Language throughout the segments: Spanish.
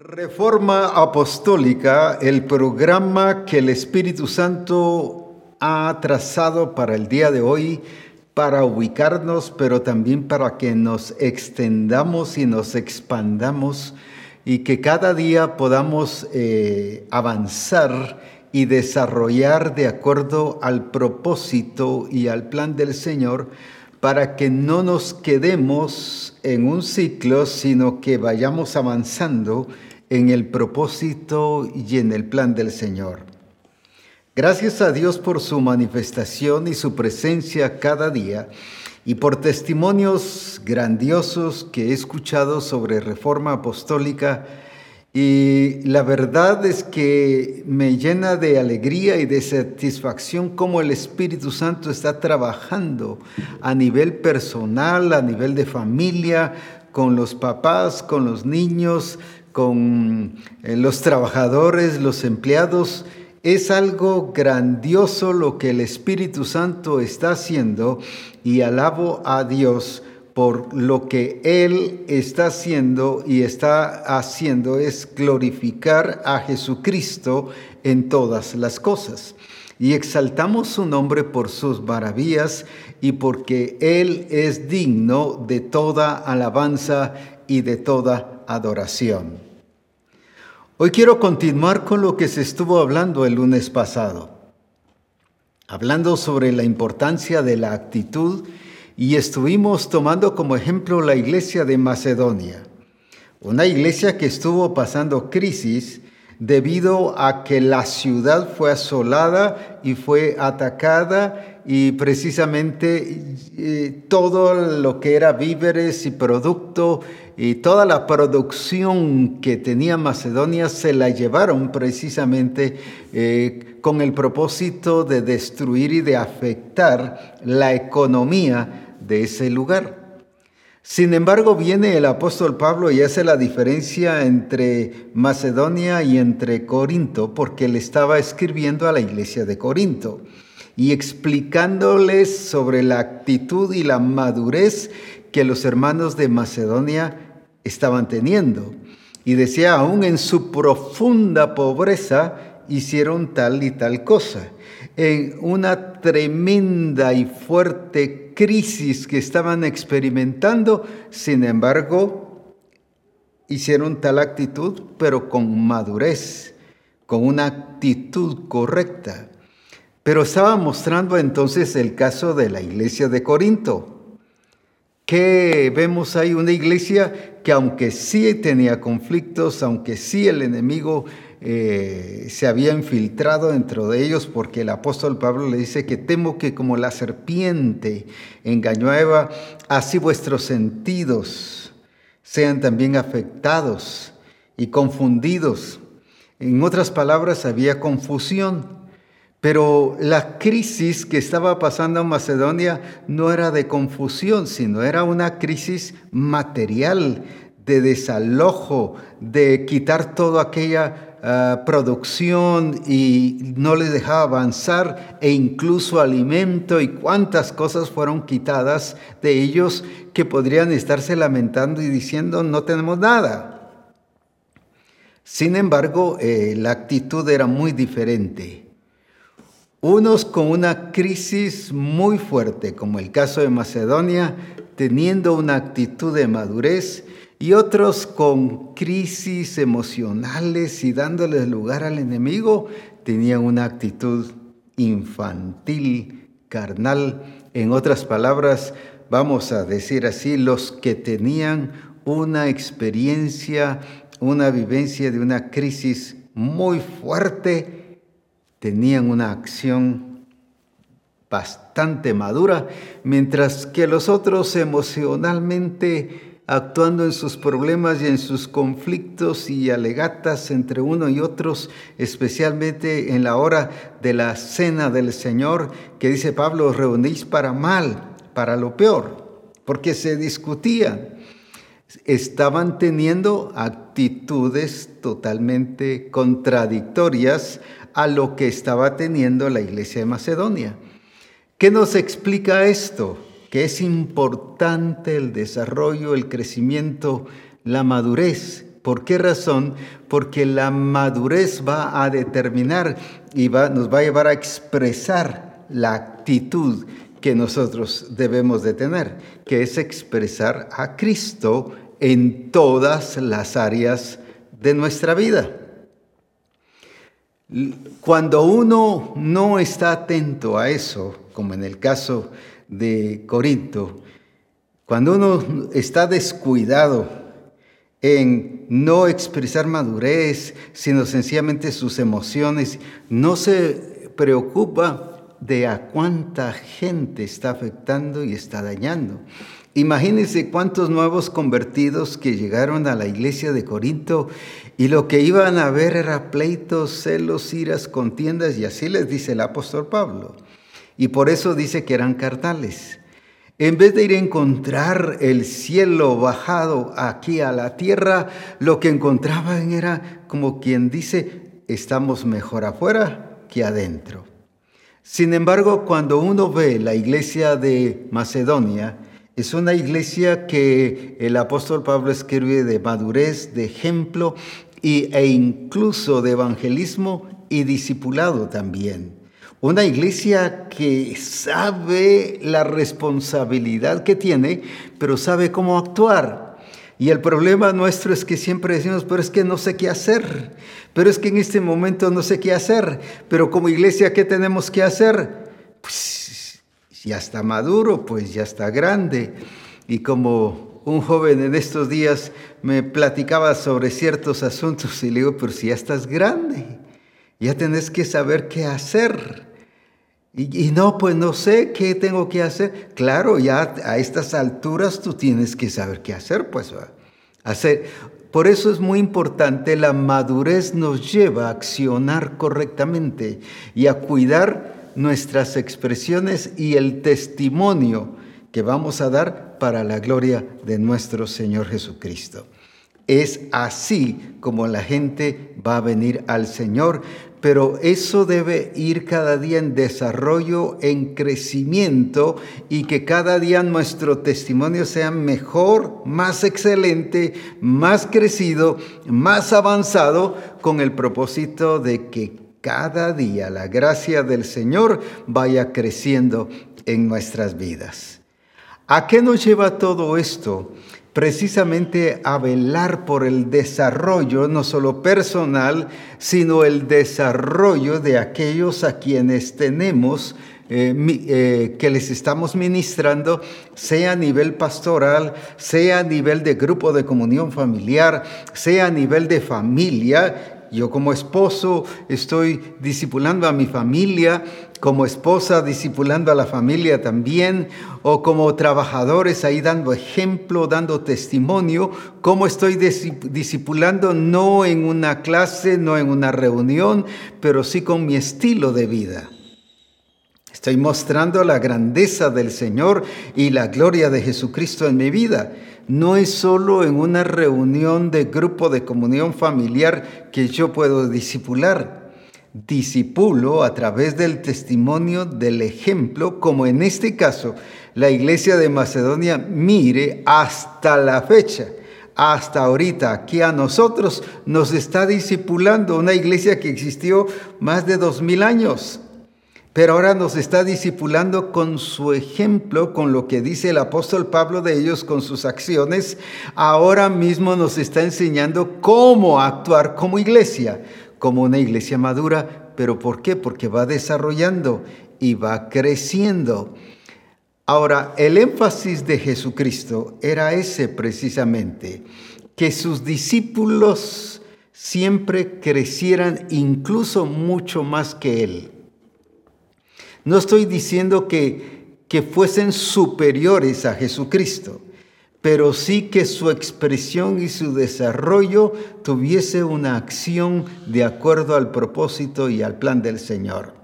Reforma Apostólica, el programa que el Espíritu Santo ha trazado para el día de hoy, para ubicarnos, pero también para que nos extendamos y nos expandamos y que cada día podamos eh, avanzar y desarrollar de acuerdo al propósito y al plan del Señor para que no nos quedemos en un ciclo, sino que vayamos avanzando en el propósito y en el plan del Señor. Gracias a Dios por su manifestación y su presencia cada día y por testimonios grandiosos que he escuchado sobre reforma apostólica y la verdad es que me llena de alegría y de satisfacción cómo el Espíritu Santo está trabajando a nivel personal, a nivel de familia, con los papás, con los niños, con eh, los trabajadores, los empleados. Es algo grandioso lo que el Espíritu Santo está haciendo y alabo a Dios por lo que Él está haciendo y está haciendo es glorificar a Jesucristo en todas las cosas. Y exaltamos su nombre por sus maravillas y porque Él es digno de toda alabanza y de toda adoración. Hoy quiero continuar con lo que se estuvo hablando el lunes pasado, hablando sobre la importancia de la actitud estuvimos tomando como ejemplo la iglesia de Macedonia, una iglesia que estuvo pasando crisis debido a que la ciudad fue asolada y fue atacada y precisamente eh, todo lo que era víveres y producto y toda la producción que tenía Macedonia se la llevaron precisamente eh, con el propósito de destruir y de afectar la economía de ese lugar. Sin embargo, viene el apóstol Pablo y hace la diferencia entre Macedonia y entre Corinto, porque le estaba escribiendo a la iglesia de Corinto y explicándoles sobre la actitud y la madurez que los hermanos de Macedonia estaban teniendo. Y decía, aún en su profunda pobreza hicieron tal y tal cosa. En una tremenda y fuerte crisis que estaban experimentando, sin embargo, hicieron tal actitud, pero con madurez, con una actitud correcta. Pero estaba mostrando entonces el caso de la iglesia de Corinto. Que vemos ahí una iglesia que aunque sí tenía conflictos, aunque sí el enemigo eh, se había infiltrado dentro de ellos, porque el apóstol Pablo le dice que temo que como la serpiente engañó a Eva, así vuestros sentidos sean también afectados y confundidos. En otras palabras, había confusión. Pero la crisis que estaba pasando en Macedonia no era de confusión, sino era una crisis material, de desalojo, de quitar toda aquella ah, producción y no les dejaba avanzar e incluso alimento y cuántas cosas fueron quitadas de ellos que podrían estarse lamentando y diciendo no tenemos nada. Sin embargo, eh, la actitud era muy diferente. Unos con una crisis muy fuerte, como el caso de Macedonia, teniendo una actitud de madurez, y otros con crisis emocionales y dándoles lugar al enemigo, tenían una actitud infantil, carnal. En otras palabras, vamos a decir así, los que tenían una experiencia, una vivencia de una crisis muy fuerte, tenían una acción bastante madura, mientras que los otros emocionalmente actuando en sus problemas y en sus conflictos y alegatas entre uno y otros, especialmente en la hora de la cena del Señor, que dice Pablo, reunís para mal, para lo peor, porque se discutían. Estaban teniendo actitudes totalmente contradictorias a lo que estaba teniendo la iglesia de Macedonia. ¿Qué nos explica esto? Que es importante el desarrollo, el crecimiento, la madurez ¿Por qué razón? Porque la madurez va a determinar y nos va a llevar a expresar la actitud que nosotros debemos de tener, que es expresar a Cristo en todas las áreas de nuestra vida. Cuando uno no está atento a eso, como en el caso de Corinto, cuando uno está descuidado en no expresar madurez, sino sencillamente sus emociones, no se preocupa de a cuánta gente está afectando y está dañando. Imagínense cuántos nuevos convertidos que llegaron a la iglesia de Corinto y lo que iban a ver era pleitos, celos, iras, contiendas y así les dice el apóstol Pablo. Y por eso dice que eran cartales. En vez de ir a encontrar el cielo bajado aquí a la tierra, lo que encontraban era como quien dice, estamos mejor afuera que adentro. Sin embargo, cuando uno ve la iglesia de Macedonia, es una iglesia que el apóstol Pablo escribe de madurez, de ejemplo y, e incluso de evangelismo y discipulado también. Una iglesia que sabe la responsabilidad que tiene, pero sabe cómo actuar. Y el problema nuestro es que siempre decimos, pero es que no sé qué hacer, pero es que en este momento no sé qué hacer, pero como iglesia, ¿qué tenemos que hacer? Pues ya está maduro, pues ya está grande. Y como un joven en estos días me platicaba sobre ciertos asuntos y le digo, pero si ya estás grande, ya tenés que saber qué hacer. Y, no, pues no sé qué tengo que hacer. Claro, ya a estas alturas tú tienes que saber qué hacer, pues hacer. Por eso es muy importante, la madurez nos lleva a accionar correctamente y a cuidar nuestras expresiones y el testimonio que vamos a dar para la gloria de nuestro Señor Jesucristo. Es así como la gente va a venir al Señor, pero eso debe ir cada día en desarrollo, en crecimiento y que cada día nuestro testimonio sea mejor, más excelente, más crecido, más avanzado, con el propósito de que cada día la gracia del Señor vaya creciendo en nuestras vidas. ¿A qué nos lleva todo esto? Precisamente a velar por el desarrollo, no solo personal, sino el desarrollo de aquellos a quienes tenemos eh, eh, que les estamos ministrando, sea a nivel pastoral, sea a nivel de grupo de comunión familiar, sea a nivel de familia, yo como esposo estoy discipulando a mi familia, como esposa discipulando a la familia también, o como trabajadores ahí dando ejemplo, dando testimonio, cómo estoy discipulando no en una clase, no en una reunión, pero sí con mi estilo de vida. Estoy mostrando la grandeza del Señor y la gloria de Jesucristo en mi vida no es solo en una reunión de grupo de comunión familiar que yo puedo disipular. Disipulo a través del testimonio del ejemplo, como en este caso la iglesia de Macedonia mire hasta la fecha hasta ahorita, que a nosotros nos está discipulando una iglesia que existió más de dos mil años pero ahora nos está discipulando con su ejemplo, con lo que dice el apóstol Pablo de ellos, con sus acciones. Ahora mismo nos está enseñando cómo actuar como iglesia, como una iglesia madura. ¿Pero por qué? Porque va desarrollando y va creciendo. Ahora, el énfasis de Jesucristo era ese precisamente, que sus discípulos siempre crecieran incluso mucho más que Él. No estoy diciendo que, que fuesen superiores a Jesucristo, pero sí que su expresión y su desarrollo tuviese una acción de acuerdo al propósito y al plan del Señor.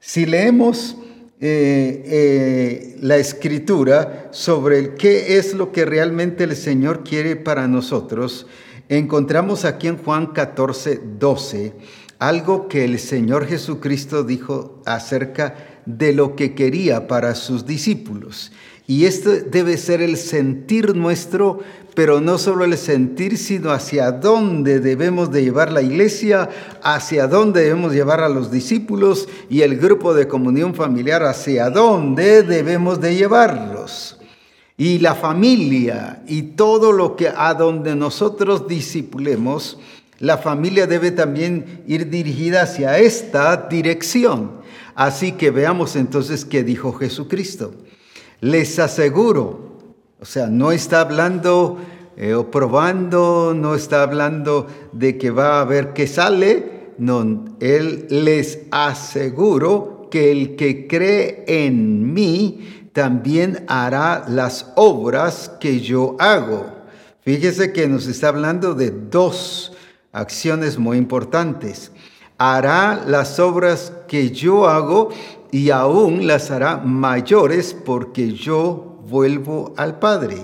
Si leemos eh, eh, la escritura sobre qué es lo que realmente el Señor quiere para nosotros, encontramos aquí en Juan 14, 12 algo que el Señor Jesucristo dijo acerca de lo que quería para sus discípulos. Y esto debe ser el sentir nuestro, pero no solo el sentir, sino hacia dónde debemos de llevar la iglesia, hacia dónde debemos llevar a los discípulos y el grupo de comunión familiar, hacia dónde debemos de llevarlos. Y la familia y todo lo que a donde nosotros discipulemos, la familia debe también ir dirigida hacia esta dirección. Así que veamos entonces qué dijo Jesucristo. Les aseguro, o sea, no está hablando eh, o probando, no está hablando de que va a ver qué sale, no, Él les aseguro que el que cree en mí también hará las obras que yo hago. Fíjese que nos está hablando de dos acciones muy importantes. Hará las obras que yo hago y aún las hará mayores porque yo vuelvo al Padre.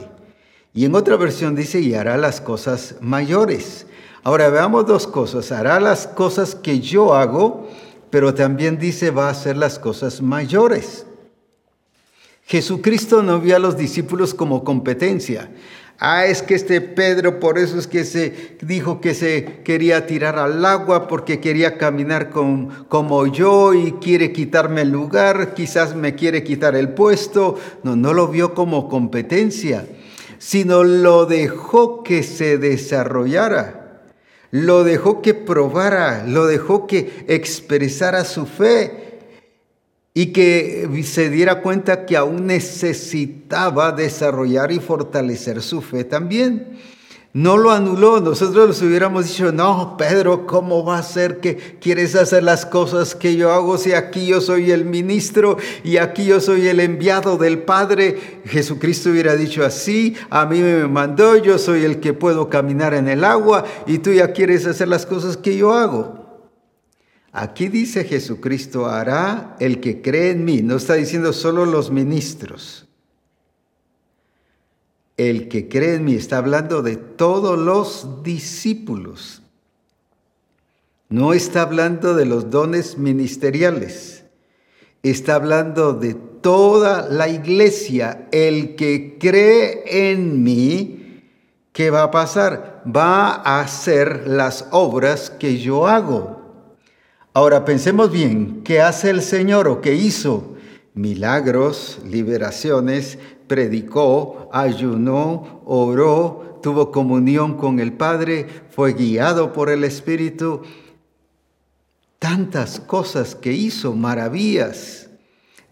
Y en otra versión dice, y hará las cosas mayores. Ahora veamos dos cosas. Hará las cosas que yo hago, pero también dice, va a hacer las cosas mayores. Jesucristo no vio a los discípulos como competencia. Ah, es que este Pedro, por eso es que se dijo que se quería tirar al agua porque quería caminar con, como yo y quiere quitarme el lugar, quizás me quiere quitar el puesto. No, no lo vio como competencia, sino lo dejó que se desarrollara, lo dejó que probara, lo dejó que expresara su fe y que se diera cuenta que aún necesitaba desarrollar y fortalecer su fe también. No lo anuló, nosotros les hubiéramos dicho, no, Pedro, ¿cómo va a ser que quieres hacer las cosas que yo hago si aquí yo soy el ministro y aquí yo soy el enviado del Padre? Jesucristo hubiera dicho así, a mí me mandó, yo soy el que puedo caminar en el agua y tú ya quieres hacer las cosas que yo hago. Aquí dice Jesucristo, hará el que cree en mí. No está diciendo solo los ministros. El que cree en mí está hablando de todos los discípulos. No está hablando de los dones ministeriales. Está hablando de toda la iglesia. El que cree en mí, ¿qué va a pasar? Va a hacer las obras que yo hago. Ahora pensemos bien, ¿qué hace el Señor o qué hizo? Milagros, liberaciones, predicó, ayunó, oró, tuvo comunión con el Padre, fue guiado por el Espíritu. Tantas cosas que hizo, maravillas.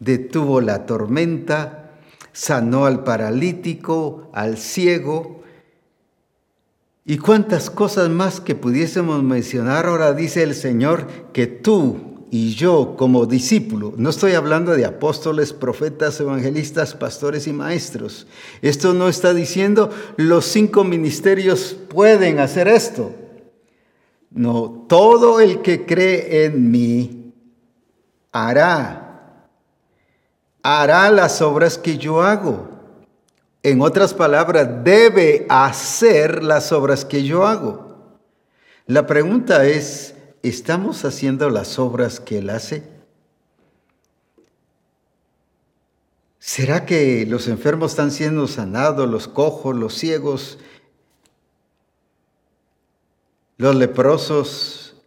Detuvo la tormenta, sanó al paralítico, al ciego, y cuántas cosas más que pudiésemos mencionar ahora dice el Señor que tú y yo como discípulo, no estoy hablando de apóstoles, profetas, evangelistas, pastores y maestros. Esto no está diciendo los cinco ministerios pueden hacer esto. No, todo el que cree en mí hará, hará las obras que yo hago. En otras palabras, debe hacer las obras que yo hago. La pregunta es, ¿estamos haciendo las obras que Él hace? ¿Será que los enfermos están siendo sanados, los cojos, los ciegos, los leprosos,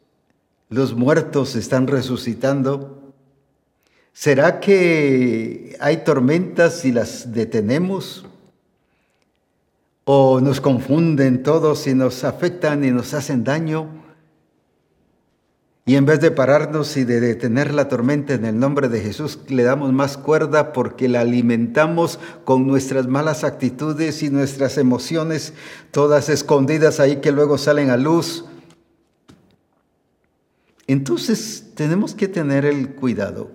los muertos están resucitando? ¿Será que hay tormentas y las detenemos? O nos confunden todos y nos afectan y nos hacen daño. Y en vez de pararnos y de detener la tormenta en el nombre de Jesús, le damos más cuerda porque la alimentamos con nuestras malas actitudes y nuestras emociones, todas escondidas ahí que luego salen a luz. Entonces tenemos que tener el cuidado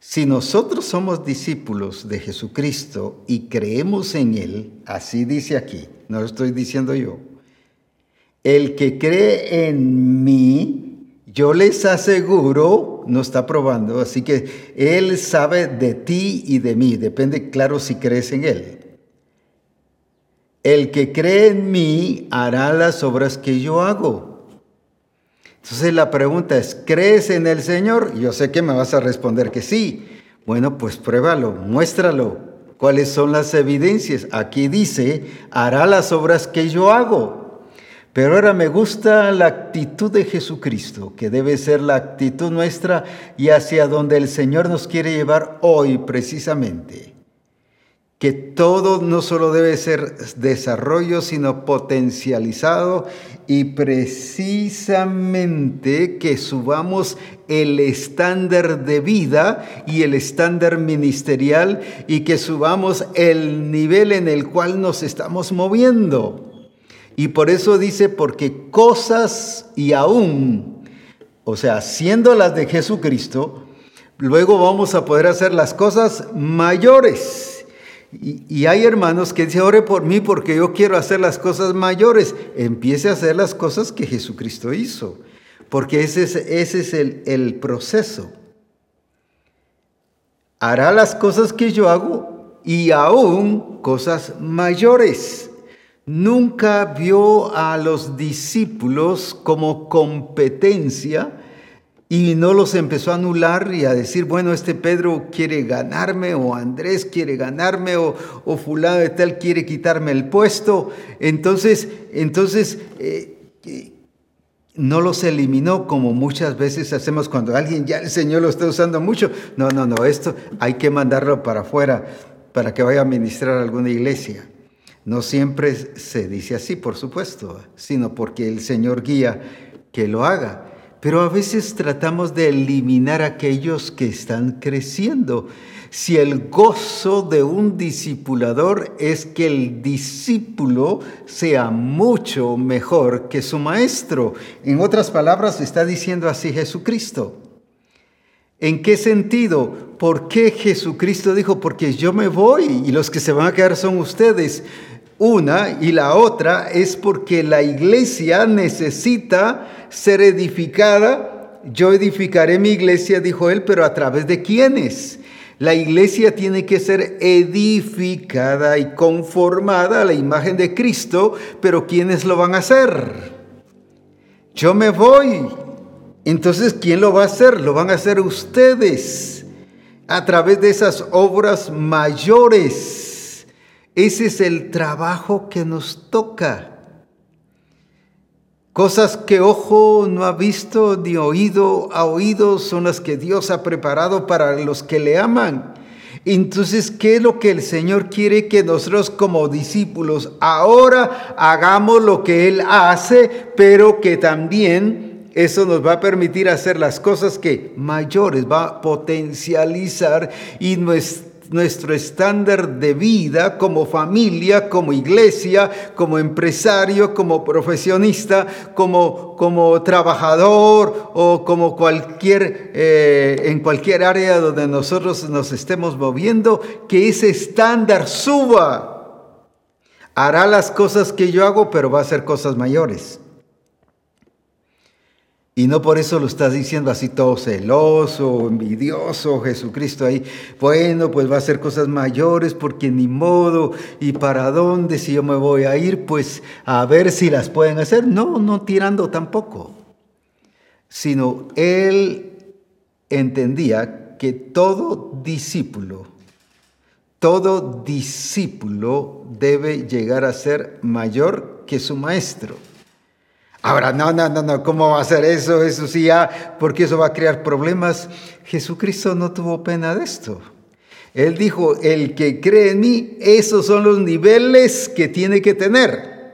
si nosotros somos discípulos de Jesucristo y creemos en Él, así dice aquí, no lo estoy diciendo yo, el que cree en mí, yo les aseguro, no está probando, así que Él sabe de ti y de mí, depende claro si crees en Él. El que cree en mí hará las obras que yo hago entonces la pregunta es, ¿crees en el Señor? Yo sé que me vas a responder que sí. Bueno, pues pruébalo, muéstralo. ¿Cuáles son las evidencias? Aquí dice, hará las obras que yo hago. Pero ahora me gusta la actitud de Jesucristo, que debe ser la actitud nuestra y hacia donde el Señor nos quiere llevar hoy precisamente que todo no solo debe ser desarrollo, sino potencializado y precisamente que subamos el estándar de vida y el estándar ministerial y que subamos el nivel en el cual nos estamos moviendo. Y por eso dice, porque cosas y aún, o sea, siendo las de Jesucristo, luego vamos a poder hacer las cosas mayores y, hay hermanos que dicen, ore por mí porque yo quiero hacer las cosas mayores. Empiece a hacer las cosas que Jesucristo hizo, porque ese es, ese es el, el proceso. Hará las cosas que yo hago y aún cosas mayores. Nunca vio a los discípulos como competencia y no los empezó a anular y a decir, bueno, este Pedro quiere ganarme, o Andrés quiere ganarme, o, o fulano de tal quiere quitarme el puesto. Entonces, entonces eh, no los eliminó como muchas veces hacemos cuando alguien ya el Señor lo está usando mucho. No, no, no, esto hay que mandarlo para afuera para que vaya a ministrar a alguna iglesia. No siempre se dice así, por supuesto, sino porque el Señor guía que lo haga pero a veces tratamos de eliminar aquellos que están creciendo. Si el gozo de un discipulador es que el discípulo sea mucho mejor que su maestro. En otras palabras, está diciendo así Jesucristo. ¿En qué sentido? ¿Por qué Jesucristo dijo, porque yo me voy y los que se van a quedar son ustedes? Una y la otra es porque la iglesia necesita ser edificada. Yo edificaré mi iglesia, dijo él, pero a través de quiénes? La iglesia tiene que ser edificada y conformada a la imagen de Cristo, pero ¿quiénes lo van a hacer? Yo me voy. Entonces, ¿quién lo va a hacer? Lo van a hacer ustedes a través de esas obras mayores ese es el trabajo que nos toca. Cosas que ojo no ha visto ni oído ha oído son las que Dios ha preparado para los que le aman. Entonces, ¿qué es lo que el Señor quiere que nosotros como discípulos ahora hagamos lo que Él hace, pero que también eso nos va a permitir hacer las cosas que mayores, va a potencializar y nuestra nuestro estándar de vida como familia, como iglesia, como empresario, como profesionista, como, como trabajador o como cualquier, eh, en cualquier área donde nosotros nos estemos moviendo, que ese estándar suba. Hará las cosas que yo hago, pero va a hacer cosas mayores. Y no por eso lo estás diciendo así todo celoso, envidioso, Jesucristo ahí. Bueno, pues va a hacer cosas mayores porque ni modo. ¿Y para dónde si yo me voy a ir? Pues a ver si las pueden hacer. No, no tirando tampoco. Sino él entendía que todo discípulo, todo discípulo debe llegar a ser mayor que su maestro. Ahora, no, no, no, no, ¿cómo va a ser eso? Eso sí, ya, porque eso va a crear problemas. Jesucristo no tuvo pena de esto. Él dijo, el que cree en mí, esos son los niveles que tiene que tener.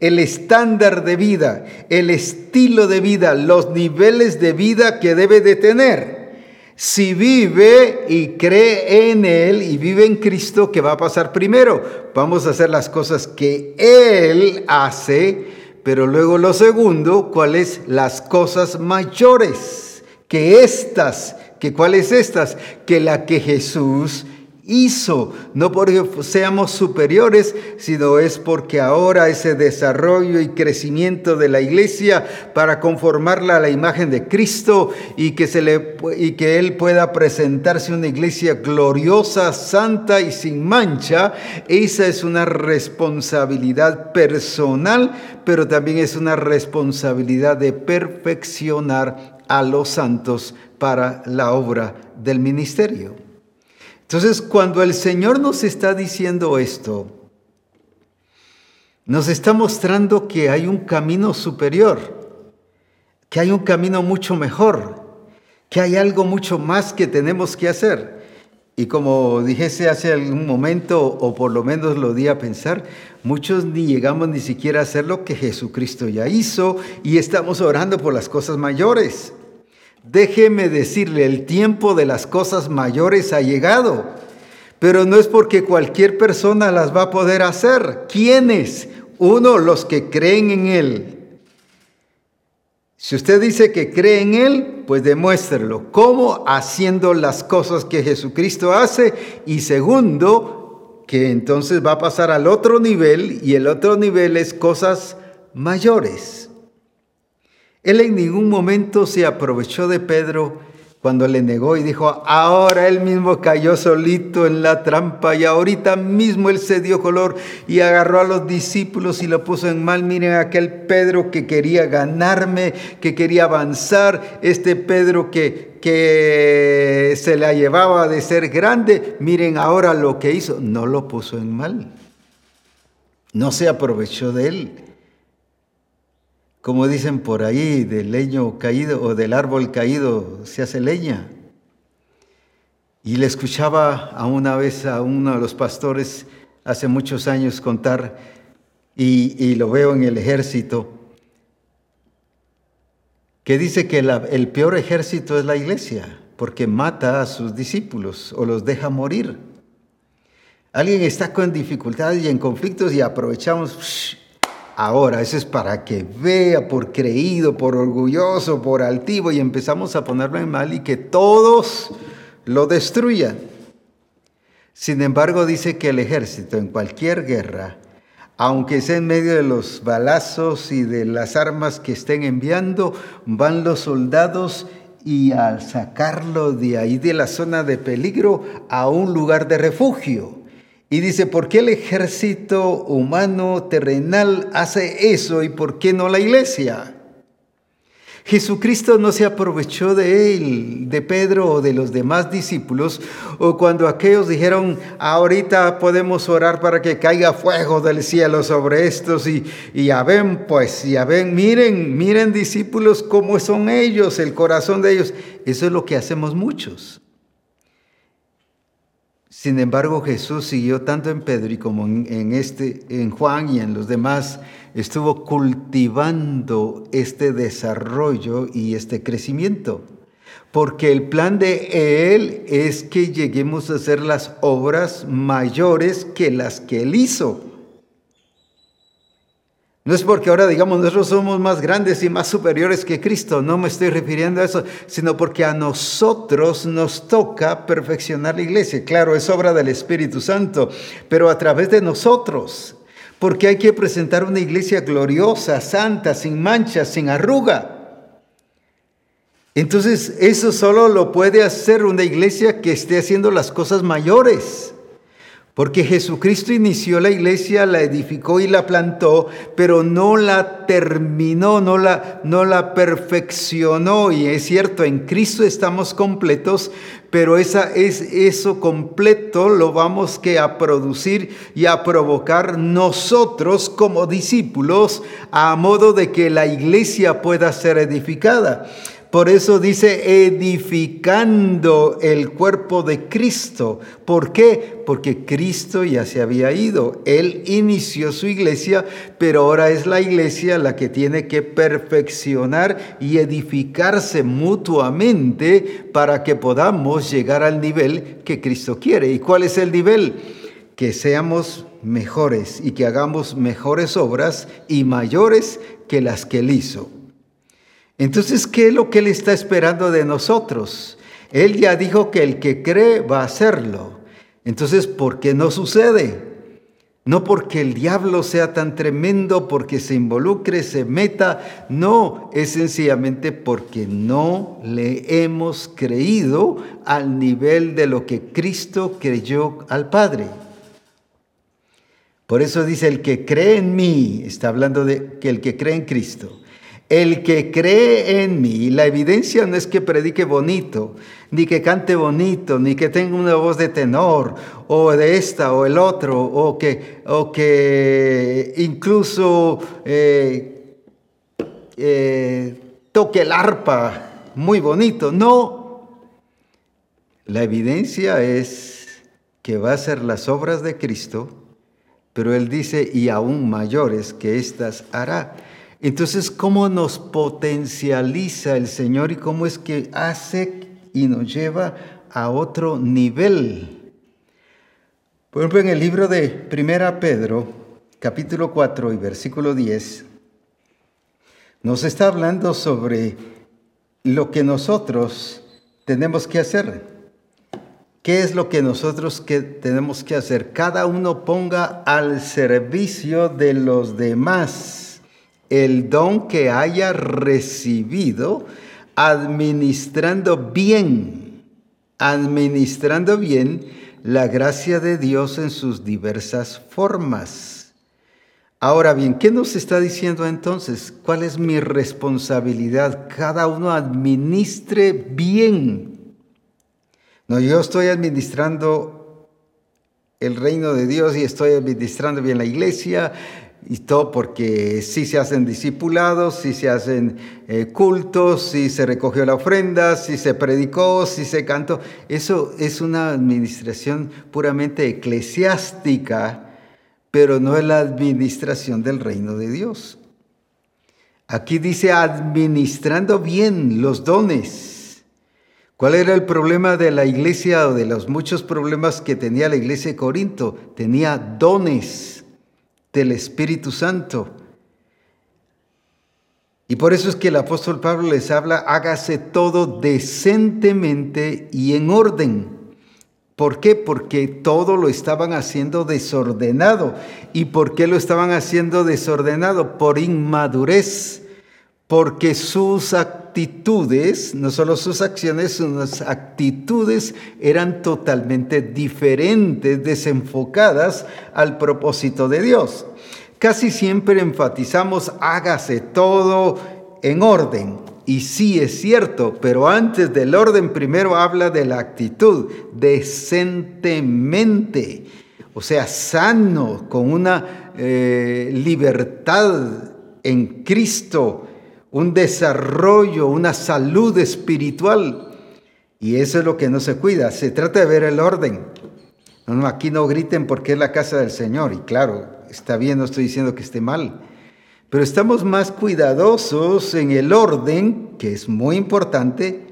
El estándar de vida, el estilo de vida, los niveles de vida que debe de tener. Si vive y cree en Él y vive en Cristo, ¿qué va a pasar primero? Vamos a hacer las cosas que Él hace pero luego lo segundo, ¿cuáles? Las cosas mayores que estas, que cuáles estas, que la que Jesús hizo, no porque seamos superiores, sino es porque ahora ese desarrollo y crecimiento de la iglesia para conformarla a la imagen de Cristo y que, se le, y que Él pueda presentarse una iglesia gloriosa, santa y sin mancha, esa es una responsabilidad personal, pero también es una responsabilidad de perfeccionar a los santos para la obra del ministerio. Entonces, cuando el Señor nos está diciendo esto, nos está mostrando que hay un camino superior, que hay un camino mucho mejor, que hay algo mucho más que tenemos que hacer. Y como dijese hace algún momento, o por lo menos lo di a pensar, muchos ni llegamos ni siquiera a hacer lo que Jesucristo ya hizo y estamos orando por las cosas mayores. Déjeme decirle, el tiempo de las cosas mayores ha llegado, pero no es porque cualquier persona las va a poder hacer. ¿Quiénes? Uno, los que creen en Él. Si usted dice que cree en Él, pues demuéstrelo. ¿Cómo? Haciendo las cosas que Jesucristo hace. Y segundo, que entonces va a pasar al otro nivel y el otro nivel es cosas mayores. Él en ningún momento se aprovechó de Pedro cuando le negó y dijo, ahora él mismo cayó solito en la trampa y ahorita mismo él se dio color y agarró a los discípulos y lo puso en mal. Miren aquel Pedro que quería ganarme, que quería avanzar, este Pedro que, que se la llevaba de ser grande, miren ahora lo que hizo, no lo puso en mal, no se aprovechó de él como dicen por ahí, del leño caído o del árbol caído se hace leña. Y le escuchaba a una vez a uno de los pastores hace muchos años contar, y, lo veo en el ejército, que dice que el peor ejército es la iglesia, porque mata a sus discípulos o los deja morir. Alguien está con dificultades y en conflictos y aprovechamos, Ahora, eso es para que vea por creído, por orgulloso, por altivo y empezamos a ponerlo en mal y que todos lo destruyan. Sin embargo, dice que el ejército en cualquier guerra, aunque sea en medio de los balazos y de las armas que estén enviando, van los soldados y al sacarlo de ahí de la zona de peligro a un lugar de refugio. Y dice, ¿por qué el ejército humano terrenal hace eso y por qué no la iglesia? Jesucristo no se aprovechó de él, de Pedro o de los demás discípulos, o cuando aquellos dijeron, ahorita podemos orar para que caiga fuego del cielo sobre estos, y, y ya ven, pues, ya ven, miren, miren discípulos cómo son ellos, el corazón de ellos. Eso es lo que hacemos muchos. Sin embargo, Jesús siguió tanto en Pedro y como en, este, en Juan y en los demás, estuvo cultivando este desarrollo y este crecimiento. Porque el plan de Él es que lleguemos a hacer las obras mayores que las que Él hizo. No es porque ahora digamos nosotros somos más grandes y más superiores que Cristo, no me estoy refiriendo a eso, sino porque a nosotros nos toca perfeccionar la iglesia. Claro, es obra del Espíritu Santo, pero a través de nosotros, porque hay que presentar una iglesia gloriosa, santa, sin manchas, sin arruga. Entonces, eso solo lo puede hacer una iglesia que esté haciendo las cosas mayores. Porque Jesucristo inició la iglesia, la edificó y la plantó, pero no la terminó, no la, no la perfeccionó. Y es cierto, en Cristo estamos completos, pero esa, es, eso completo lo vamos que a producir y a provocar nosotros como discípulos a modo de que la iglesia pueda ser edificada. Por eso dice edificando el cuerpo de Cristo. ¿Por qué? Porque Cristo ya se había ido. Él inició su iglesia, pero ahora es la iglesia la que tiene que perfeccionar y edificarse mutuamente para que podamos llegar al nivel que Cristo quiere. ¿Y cuál es el nivel? Que seamos mejores y que hagamos mejores obras y mayores que las que Él hizo. Entonces, ¿qué es lo que Él está esperando de nosotros? Él ya dijo que el que cree va a hacerlo. Entonces, ¿por qué no sucede? No porque el diablo sea tan tremendo, porque se involucre, se meta, no, es sencillamente porque no le hemos creído al nivel de lo que Cristo creyó al Padre. Por eso dice, el que cree en mí, está hablando de que el que cree en Cristo, El que cree en mí, la evidencia no es que predique bonito, ni que cante bonito, ni que tenga una voz de tenor, o de esta o el otro, o que, o que incluso eh, eh, toque el arpa muy bonito. No, la evidencia es que va a ser las obras de Cristo, pero Él dice, y aún mayores que éstas hará. Entonces, ¿cómo nos potencializa el Señor y cómo es que hace y nos lleva a otro nivel? Por ejemplo, en el libro de Primera Pedro, capítulo 4 y versículo 10, nos está hablando sobre lo que nosotros tenemos que hacer. ¿Qué es lo que nosotros que tenemos que hacer? Cada uno ponga al servicio de los demás el don que haya recibido administrando bien, administrando bien la gracia de Dios en sus diversas formas. Ahora bien, ¿qué nos está diciendo entonces? ¿Cuál es mi responsabilidad? Cada uno administre bien. No, yo estoy administrando el reino de Dios y estoy administrando bien la iglesia, y todo porque si se hacen discipulados, si se hacen eh, cultos, si se recogió la ofrenda, si se predicó, si se cantó. Eso es una administración puramente eclesiástica, pero no es la administración del reino de Dios. Aquí dice administrando bien los dones. ¿Cuál era el problema de la iglesia o de los muchos problemas que tenía la iglesia de Corinto? Tenía dones del Espíritu Santo. Y por eso es que el apóstol Pablo les habla, hágase todo decentemente y en orden. ¿Por qué? Porque todo lo estaban haciendo desordenado. ¿Y por qué lo estaban haciendo desordenado? Por inmadurez. Porque sus actitudes, no solo sus acciones, sus actitudes eran totalmente diferentes, desenfocadas al propósito de Dios. Casi siempre enfatizamos, hágase todo en orden. Y sí es cierto, pero antes del orden primero habla de la actitud, decentemente, o sea, sano, con una eh, libertad en Cristo, un desarrollo, una salud espiritual. Y eso es lo que no se cuida. Se trata de ver el orden. No, aquí no griten porque es la casa del Señor. Y claro, está bien, no estoy diciendo que esté mal. Pero estamos más cuidadosos en el orden, que es muy importante.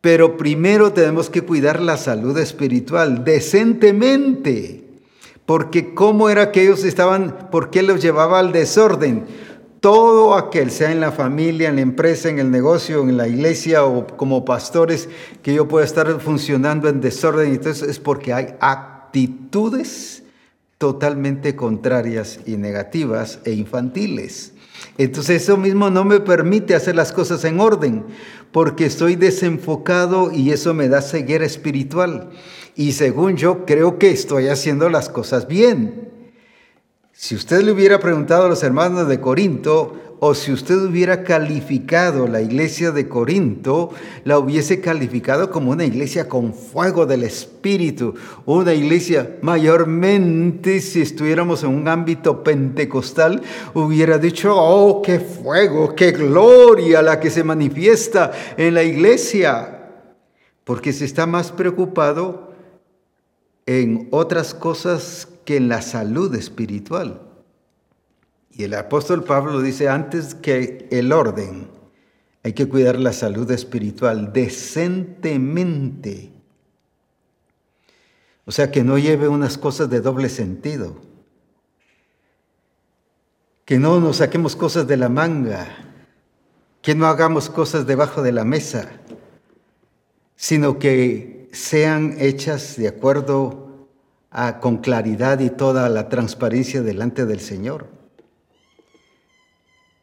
Pero primero tenemos que cuidar la salud espiritual decentemente. Porque cómo era que ellos estaban, por qué los llevaba al desorden todo aquel, sea en la familia, en la empresa, en el negocio, en la iglesia o como pastores, que yo pueda estar funcionando en desorden, entonces es porque hay actitudes totalmente contrarias y negativas e infantiles. Entonces eso mismo no me permite hacer las cosas en orden, porque estoy desenfocado y eso me da ceguera espiritual. Y según yo creo que estoy haciendo las cosas bien. Si usted le hubiera preguntado a los hermanos de Corinto, o si usted hubiera calificado la iglesia de Corinto, la hubiese calificado como una iglesia con fuego del Espíritu, una iglesia mayormente, si estuviéramos en un ámbito pentecostal, hubiera dicho, oh, qué fuego, qué gloria la que se manifiesta en la iglesia, porque se está más preocupado en otras cosas en la salud espiritual. Y el apóstol Pablo dice, antes que el orden, hay que cuidar la salud espiritual decentemente. O sea, que no lleve unas cosas de doble sentido. Que no nos saquemos cosas de la manga. Que no hagamos cosas debajo de la mesa. Sino que sean hechas de acuerdo con claridad y toda la transparencia delante del Señor.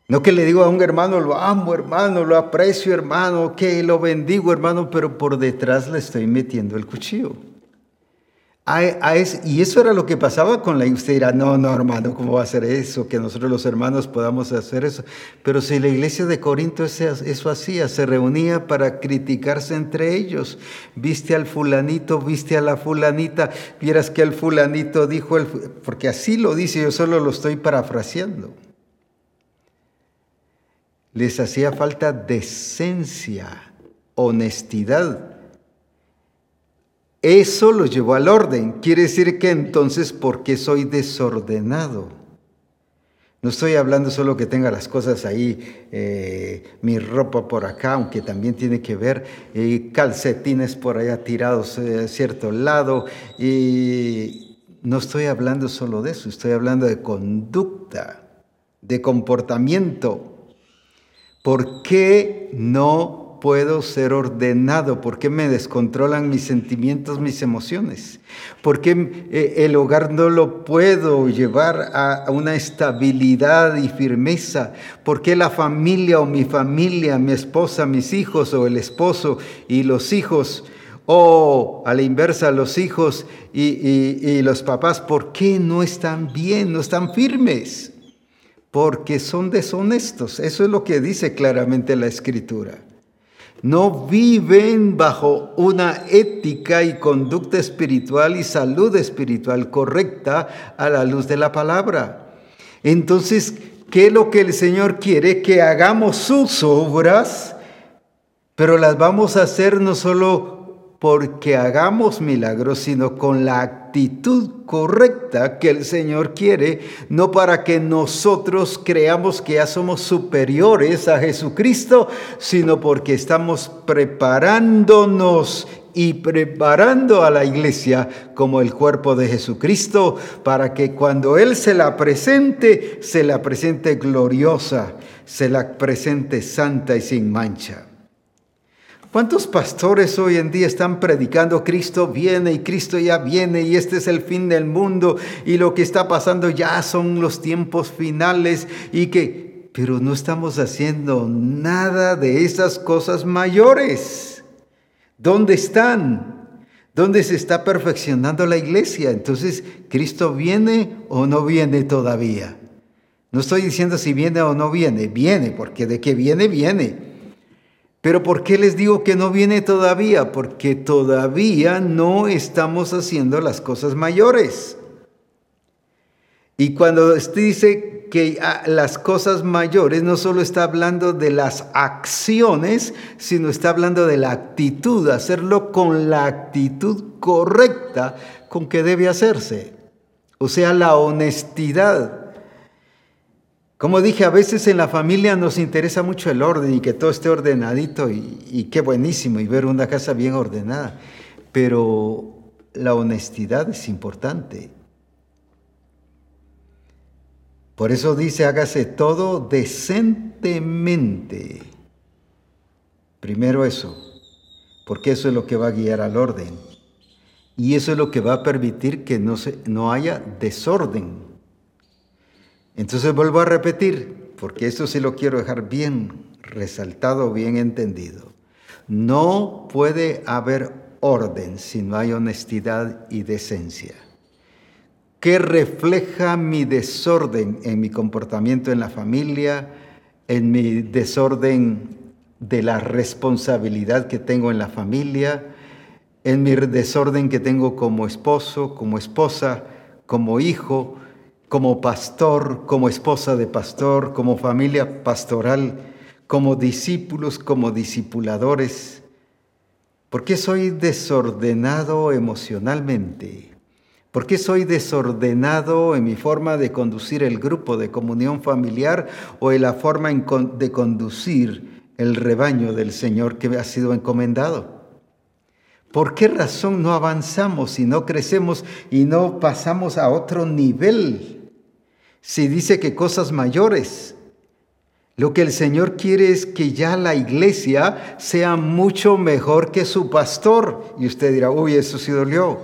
No que le digo a un hermano, lo amo hermano, lo aprecio hermano, que lo bendigo hermano, pero por detrás le estoy metiendo el cuchillo. Y eso era lo que pasaba con la usted dirá, no, no, hermano, ¿cómo va a ser eso? Que nosotros los hermanos podamos hacer eso. Pero si la iglesia de Corinto eso hacía, se reunía para criticarse entre ellos. Viste al fulanito, viste a la fulanita, vieras que el fulanito dijo, el, porque así lo dice, yo solo lo estoy parafraseando. Les hacía falta decencia, honestidad eso lo llevó al orden. Quiere decir que entonces, ¿por qué soy desordenado? No estoy hablando solo que tenga las cosas ahí, eh, mi ropa por acá, aunque también tiene que ver, eh, calcetines por allá tirados eh, a cierto lado. Y no estoy hablando solo de eso, estoy hablando de conducta, de comportamiento. ¿Por qué no puedo ser ordenado? ¿Por qué me descontrolan mis sentimientos, mis emociones? ¿Por qué eh, el hogar no lo puedo llevar a una estabilidad y firmeza? ¿Por qué la familia o mi familia, mi esposa, mis hijos o el esposo y los hijos? O a la inversa, los hijos y, y los papás, ¿por qué no están bien, no están firmes? Porque son deshonestos. Eso es lo que dice claramente la escritura no viven bajo una ética y conducta espiritual y salud espiritual correcta a la luz de la palabra. Entonces, ¿qué es lo que el Señor quiere? Que hagamos sus obras, pero las vamos a hacer no solo porque hagamos milagros, sino con la actitud correcta que el Señor quiere, no para que nosotros creamos que ya somos superiores a Jesucristo, sino porque estamos preparándonos y preparando a la iglesia como el cuerpo de Jesucristo, para que cuando Él se la presente, se la presente gloriosa, se la presente santa y sin mancha. ¿Cuántos pastores hoy en día están predicando Cristo viene y Cristo ya viene y este es el fin del mundo y lo que está pasando ya son los tiempos finales y que, pero no estamos haciendo nada de esas cosas mayores? ¿Dónde están? ¿Dónde se está perfeccionando la iglesia? Entonces, ¿Cristo viene o no viene todavía? No estoy diciendo si viene o no viene, viene, porque de que viene, viene. Pero ¿por qué les digo que no viene todavía? Porque todavía no estamos haciendo las cosas mayores. Y cuando dice que ah, las cosas mayores no solo está hablando de las acciones, sino está hablando de la actitud, hacerlo con la actitud correcta con que debe hacerse. O sea, la honestidad. Como dije, a veces en la familia nos interesa mucho el orden y que todo esté ordenadito y, qué buenísimo y ver una casa bien ordenada, pero la honestidad es importante. Por eso dice, hágase todo decentemente. Primero eso, porque eso es lo que va a guiar al orden. Y eso es lo que va a permitir que no, se, no haya desorden. Entonces vuelvo a repetir, porque esto sí lo quiero dejar bien resaltado, bien entendido. No puede haber orden si no hay honestidad y decencia. ¿Qué refleja mi desorden en mi comportamiento en la familia, en mi desorden de la responsabilidad que tengo en la familia, en mi desorden que tengo como esposo, como esposa, como hijo, como pastor, como esposa de pastor, como familia pastoral, como discípulos, como discipuladores. ¿Por qué soy desordenado emocionalmente? ¿Por qué soy desordenado en mi forma de conducir el grupo de comunión familiar o en la forma de conducir el rebaño del Señor que me ha sido encomendado? ¿Por qué razón no avanzamos y no crecemos y no pasamos a otro nivel? Si dice que cosas mayores. Lo que el Señor quiere es que ya la iglesia sea mucho mejor que su pastor. Y usted dirá, uy, eso sí dolió.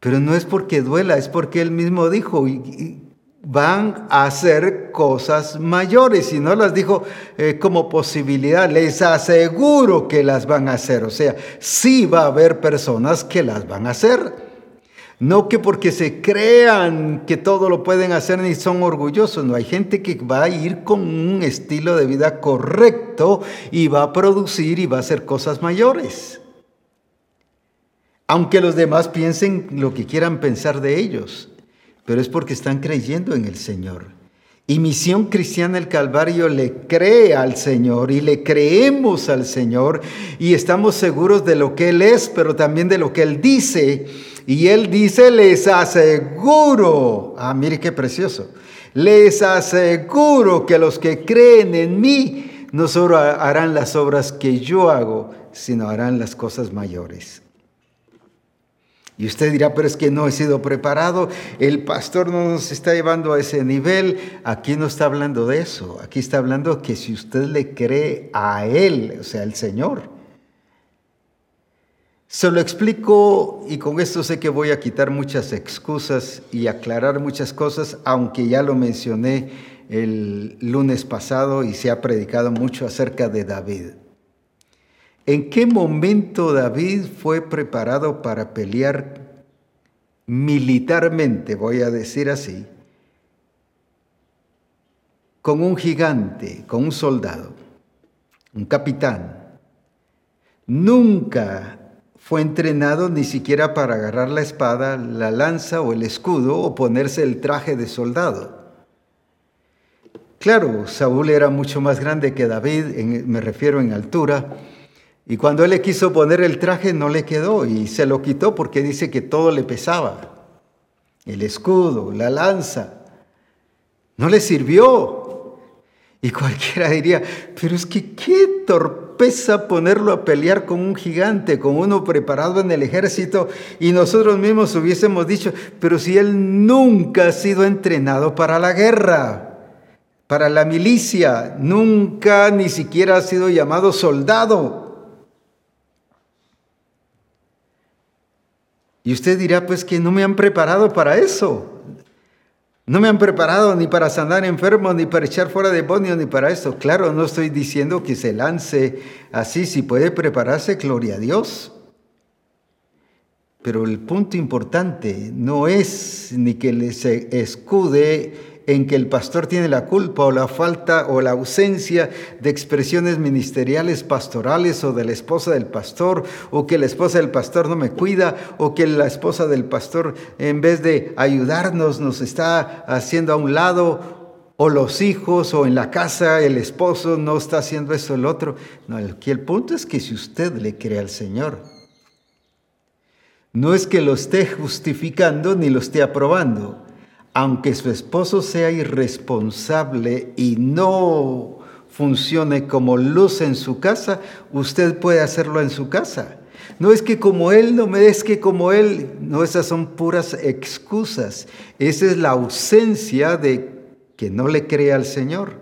Pero no es porque duela, es porque Él mismo dijo, van a hacer cosas mayores. Y no las dijo eh, como posibilidad, les aseguro que las van a hacer. O sea, sí va a haber personas que las van a hacer. No que porque se crean que todo lo pueden hacer ni son orgullosos, no hay gente que va a ir con un estilo de vida correcto y va a producir y va a hacer cosas mayores. Aunque los demás piensen lo que quieran pensar de ellos, pero es porque están creyendo en el Señor. Y Misión Cristiana el Calvario le cree al Señor y le creemos al Señor y estamos seguros de lo que Él es, pero también de lo que Él dice. Y Él dice, les aseguro, ah, mire qué precioso, les aseguro que los que creen en mí no solo harán las obras que yo hago, sino harán las cosas mayores. Y usted dirá, pero es que no he sido preparado, el pastor no nos está llevando a ese nivel. Aquí no está hablando de eso, aquí está hablando que si usted le cree a Él, o sea, al Señor. Se lo explico y con esto sé que voy a quitar muchas excusas y aclarar muchas cosas, aunque ya lo mencioné el lunes pasado y se ha predicado mucho acerca de David. ¿En qué momento David fue preparado para pelear militarmente, voy a decir así, con un gigante, con un soldado, un capitán? Nunca fue entrenado ni siquiera para agarrar la espada, la lanza o el escudo o ponerse el traje de soldado. Claro, Saúl era mucho más grande que David, me refiero en altura, y cuando él le quiso poner el traje no le quedó y se lo quitó porque dice que todo le pesaba. El escudo, la lanza. No le sirvió. Y cualquiera diría, pero es que qué torpeza ponerlo a pelear con un gigante, con uno preparado en el ejército. Y nosotros mismos hubiésemos dicho, pero si él nunca ha sido entrenado para la guerra para la milicia, nunca ni siquiera ha sido llamado soldado. Y usted dirá, pues que no me han preparado para eso. No me han preparado ni para sanar enfermos, ni para echar fuera demonios, ni para eso. Claro, no estoy diciendo que se lance así. Si puede prepararse, gloria a Dios. Pero el punto importante no es ni que les escude en que el pastor tiene la culpa o la falta o la ausencia de expresiones ministeriales pastorales o de la esposa del pastor o que la esposa del pastor no me cuida o que la esposa del pastor en vez de ayudarnos nos está haciendo a un lado o los hijos o en la casa el esposo no está haciendo eso el otro. No, aquí el punto es que si usted le cree al Señor, no es que lo esté justificando ni lo esté aprobando aunque su esposo sea irresponsable y no funcione como luz en su casa, usted puede hacerlo en su casa. No es que como él, no me que como él, no, esas son puras excusas. Esa es la ausencia de que no le crea al Señor.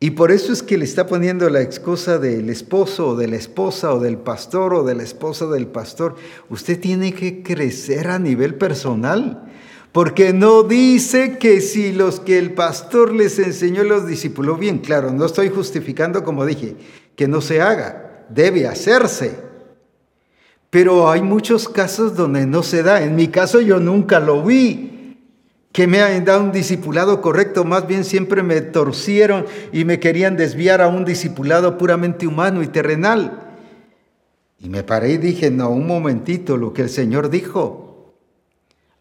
Y por eso es que le está poniendo la excusa del esposo o de la esposa o del pastor o de la esposa del pastor. Usted tiene que crecer a nivel personal. Porque no dice que si los que el pastor les enseñó los discípulos, bien claro, no estoy justificando como dije, que no se haga, debe hacerse. Pero hay muchos casos donde no se da. En mi caso yo nunca lo vi, que me han dado un discipulado correcto, más bien siempre me torcieron y me querían desviar a un discipulado puramente humano y terrenal. Y me paré y dije, no, un momentito, lo que el Señor dijo.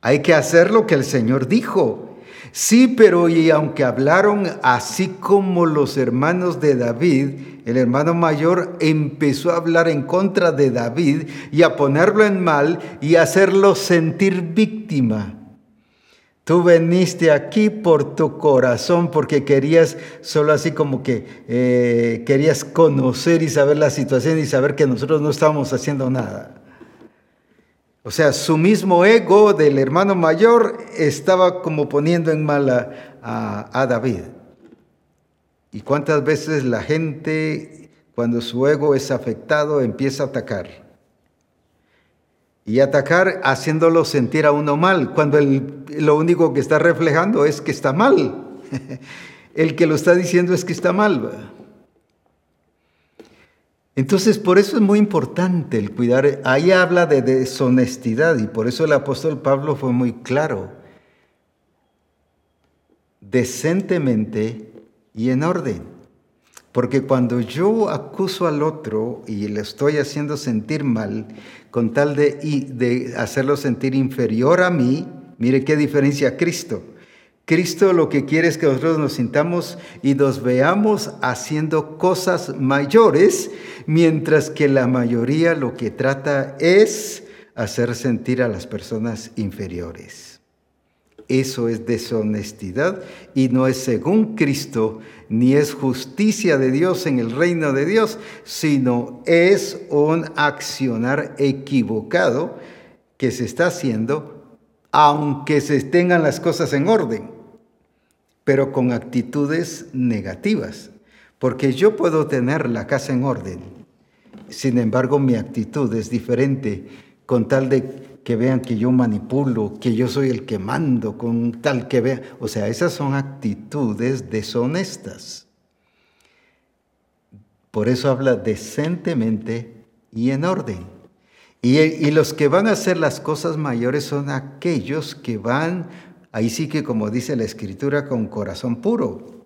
Hay que hacer lo que el Señor dijo. Sí, pero y aunque hablaron así como los hermanos de David, el hermano mayor empezó a hablar en contra de David y a ponerlo en mal y hacerlo sentir víctima. Tú veniste aquí por tu corazón porque querías solo así como que eh, querías conocer y saber la situación y saber que nosotros no estábamos haciendo nada. O sea, su mismo ego del hermano mayor estaba como poniendo en mala a, David. ¿Y cuántas veces la gente, cuando su ego es afectado, empieza a atacar? y atacar haciéndolo sentir a uno mal, cuando lo único que está reflejando es que está mal. el que lo está diciendo es que está mal. Entonces, por eso es muy importante el cuidar. Ahí habla de deshonestidad y por eso el apóstol Pablo fue muy claro. Decentemente y en orden. Porque cuando yo acuso al otro y le estoy haciendo sentir mal, con tal de, hacerlo sentir inferior a mí, mire qué diferencia Cristo. Cristo lo que quiere es que nosotros nos sintamos y nos veamos haciendo cosas mayores, mientras que la mayoría lo que trata es hacer sentir a las personas inferiores. Eso es deshonestidad y no es según Cristo, ni es justicia de Dios en el reino de Dios, sino es un accionar equivocado que se está haciendo, aunque se tengan las cosas en orden, pero con actitudes negativas. Porque yo puedo tener la casa en orden, sin embargo mi actitud es diferente con tal de que vean que yo manipulo, que yo soy el que mando, con tal que vean. O sea, esas son actitudes deshonestas. Por eso habla decentemente y en orden. Y, los que van a hacer las cosas mayores son aquellos que van, ahí sí que como dice la escritura, con corazón puro.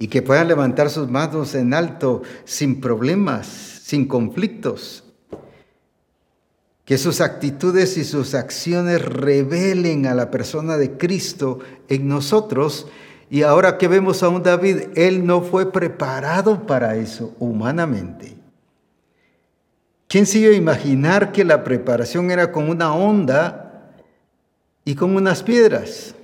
Y que puedan levantar sus manos en alto sin problemas, sin conflictos, que sus actitudes y sus acciones revelen a la persona de Cristo en nosotros. Y ahora que vemos a un David, él no fue preparado para eso humanamente. ¿Quién se a imaginar que la preparación era con una onda y con unas piedras?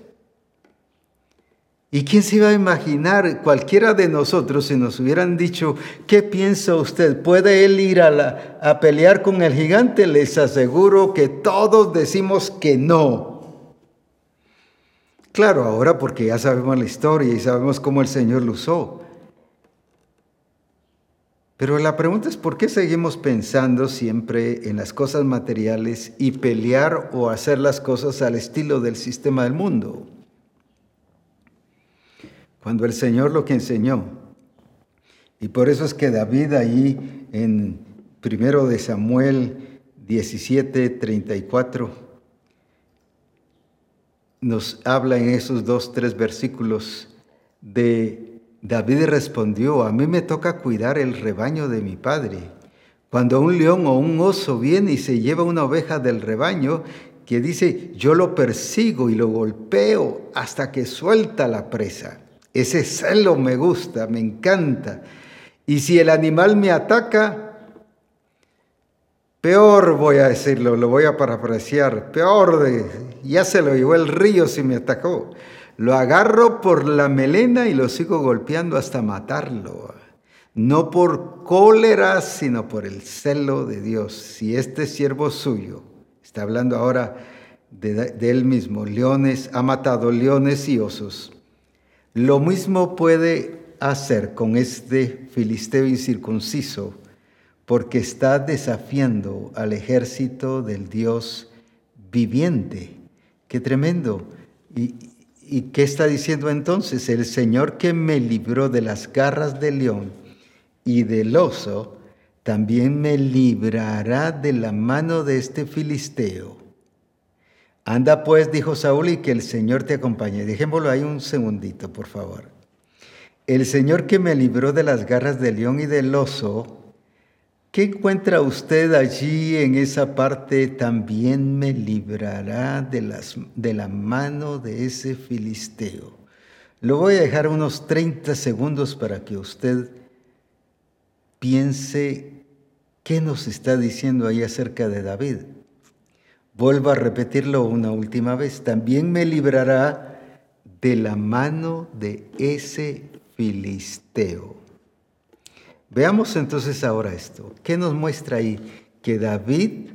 ¿Y quién se iba a imaginar, cualquiera de nosotros, si nos hubieran dicho, ¿qué piensa usted? ¿Puede él ir a, a pelear con el gigante? Les aseguro que todos decimos que no. Claro, ahora porque ya sabemos la historia y sabemos cómo el Señor lo usó. Pero la pregunta es, ¿por qué seguimos pensando siempre en las cosas materiales y pelear o hacer las cosas al estilo del sistema del mundo? Cuando el Señor lo que enseñó. Y por eso es que David ahí en primero de Samuel 17, 34 nos habla en esos dos, tres versículos de David respondió, a mí me toca cuidar el rebaño de mi padre. Cuando un león o un oso viene y se lleva una oveja del rebaño, que dice, yo lo persigo y lo golpeo hasta que suelta la presa. Ese celo me gusta, me encanta. Y si el animal me ataca, peor voy a decirlo, lo voy a parafrasear, peor de, ya se lo llevó el río si me atacó. Lo agarro por la melena y lo sigo golpeando hasta matarlo. No por cólera, sino por el celo de Dios. Si este siervo suyo, está hablando ahora de, de él mismo, leones, ha matado leones y osos lo mismo puede hacer con este filisteo incircunciso, porque está desafiando al ejército del Dios viviente. Qué tremendo. ¿Y, ¿Y, qué está diciendo entonces? El Señor que me libró de las garras del león y del oso, también me librará de la mano de este filisteo. Anda pues, dijo Saúl, y que el Señor te acompañe. Dejémoslo ahí un segundito, por favor. El Señor que me libró de las garras del león y del oso, ¿qué encuentra usted allí en esa parte? También me librará de, la mano de ese filisteo. Lo voy a dejar unos 30 segundos para que usted piense qué nos está diciendo ahí acerca de David. Vuelvo a repetirlo una última vez. También me librará de la mano de ese filisteo. Veamos entonces ahora esto. ¿Qué nos muestra ahí? Que David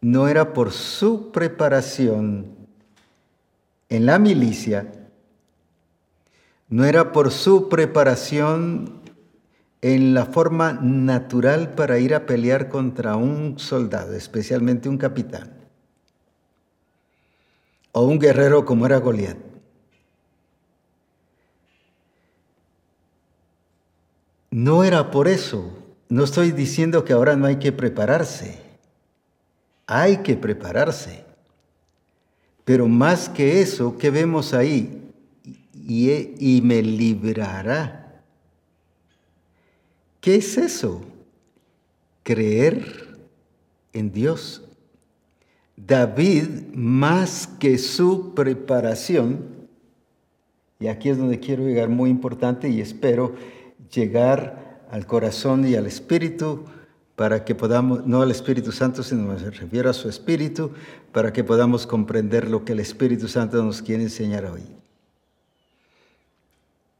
no era por su preparación en la milicia, no era por su preparación en la forma natural para ir a pelear contra un soldado, especialmente un capitán, o un guerrero como era Goliat. No era por eso. No estoy diciendo que ahora no hay que prepararse. Hay que prepararse. Pero más que eso, ¿qué vemos ahí? Y, y me librará. ¿Qué es eso? Creer en Dios. David, más que su preparación, y aquí es donde quiero llegar muy importante y espero llegar al corazón y al espíritu para que podamos, no al Espíritu Santo, sino me refiero a su espíritu, para que podamos comprender lo que el Espíritu Santo nos quiere enseñar hoy.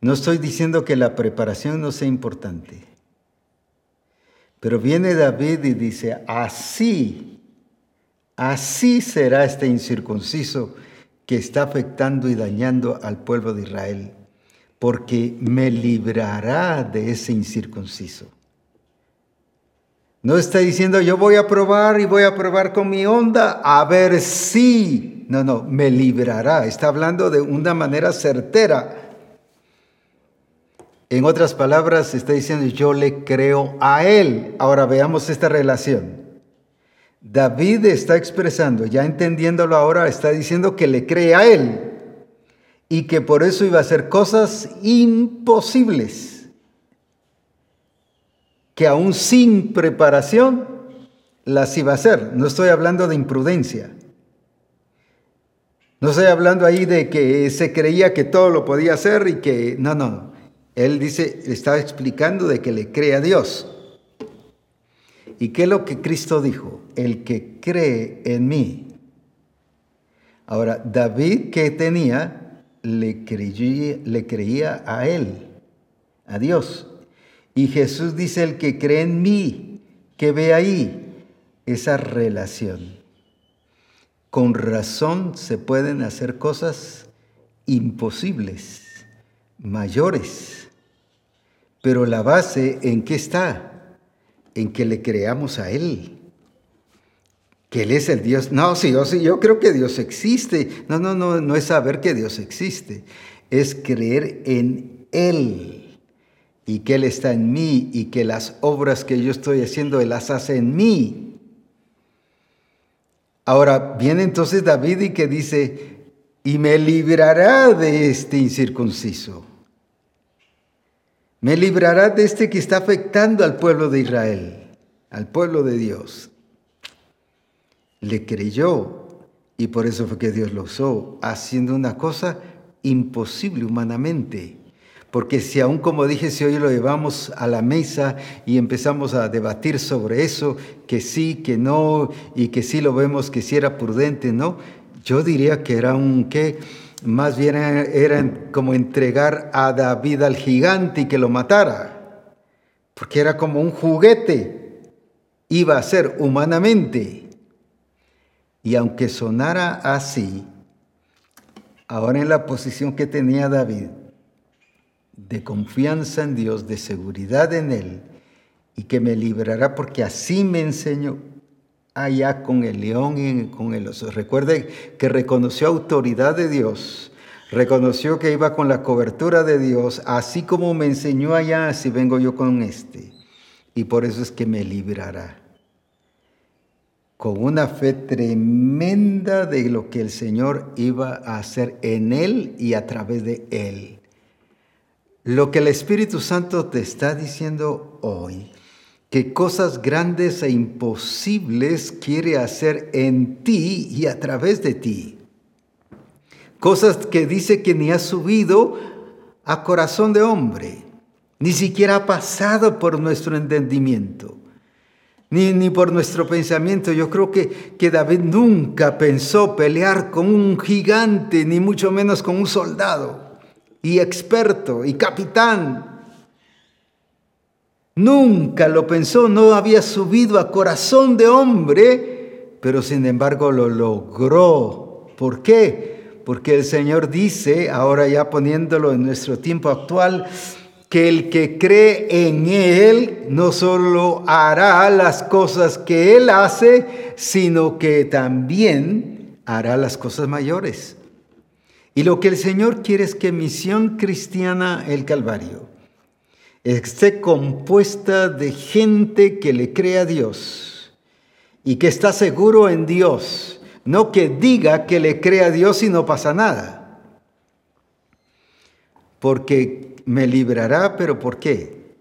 No estoy diciendo que la preparación no sea importante, pero viene David y dice, así, así será este incircunciso que está afectando y dañando al pueblo de Israel porque me librará de ese incircunciso. No está diciendo yo voy a probar y voy a probar con mi onda a ver si. No, no, me librará. Está hablando de una manera certera. En otras palabras, está diciendo yo le creo a él. Ahora veamos esta relación. David está expresando, ya entendiéndolo ahora, está diciendo que le cree a él y que por eso iba a hacer cosas imposibles, que aún sin preparación las iba a hacer. No estoy hablando de imprudencia. No estoy hablando ahí de que se creía que todo lo podía hacer y que no, no. Él dice, estaba explicando de que le cree a Dios. ¿Y qué es lo que Cristo dijo? El que cree en mí. Ahora, David que tenía le creía, le creía a Él, a Dios. Y Jesús dice, el que cree en mí, que ve ahí esa relación. Con razón se pueden hacer cosas imposibles, mayores. Pero la base en qué está? En que le creamos a Él que Él es el Dios. No, sí, yo, sí, yo creo que Dios existe. No, no, no, no es saber que Dios existe, es creer en Él y que Él está en mí y que las obras que yo estoy haciendo Él las hace en mí. Ahora viene entonces David y que dice, y me librará de este incircunciso. Me librará de este que está afectando al pueblo de Israel, al pueblo de Dios le creyó y por eso fue que Dios lo usó, haciendo una cosa imposible humanamente. Porque si aún como dije, si hoy lo llevamos a la mesa y empezamos a debatir sobre eso, que sí, que no, y que sí lo vemos que sí era prudente, ¿no? Yo diría que era un qué, más bien era como entregar a David al gigante y que lo matara, porque era como un juguete, iba a ser humanamente. Y aunque sonara así, ahora en la posición que tenía David, de confianza en Dios, de seguridad en Él, y que me librará porque así me enseñó allá con el león y con el oso. Recuerde que reconoció autoridad de Dios, reconoció que iba con la cobertura de Dios, así como me enseñó allá, así vengo yo con este. Y por eso es que me librará con una fe tremenda de lo que el Señor iba a hacer en él y a través de él. Lo que el Espíritu Santo te está diciendo hoy, que cosas grandes e imposibles quiere hacer en ti y a través de ti. Cosas que dice que ni ha subido a corazón de hombre, ni siquiera ha pasado por nuestro entendimiento ni, por nuestro pensamiento. Yo creo que, que David nunca pensó pelear con un gigante, ni mucho menos con un soldado, y experto, y capitán. Nunca lo pensó, no había subido a corazón de hombre, pero sin embargo lo logró. ¿Por qué? Porque el Señor dice, ahora ya poniéndolo en nuestro tiempo actual, que el que cree en Él no solo hará las cosas que Él hace, sino que también hará las cosas mayores. Y lo que el Señor quiere es que Misión Cristiana el Calvario esté compuesta de gente que le cree a Dios y que está seguro en Dios, no que diga que le cree a Dios y no pasa nada. Porque me librará, pero ¿por qué?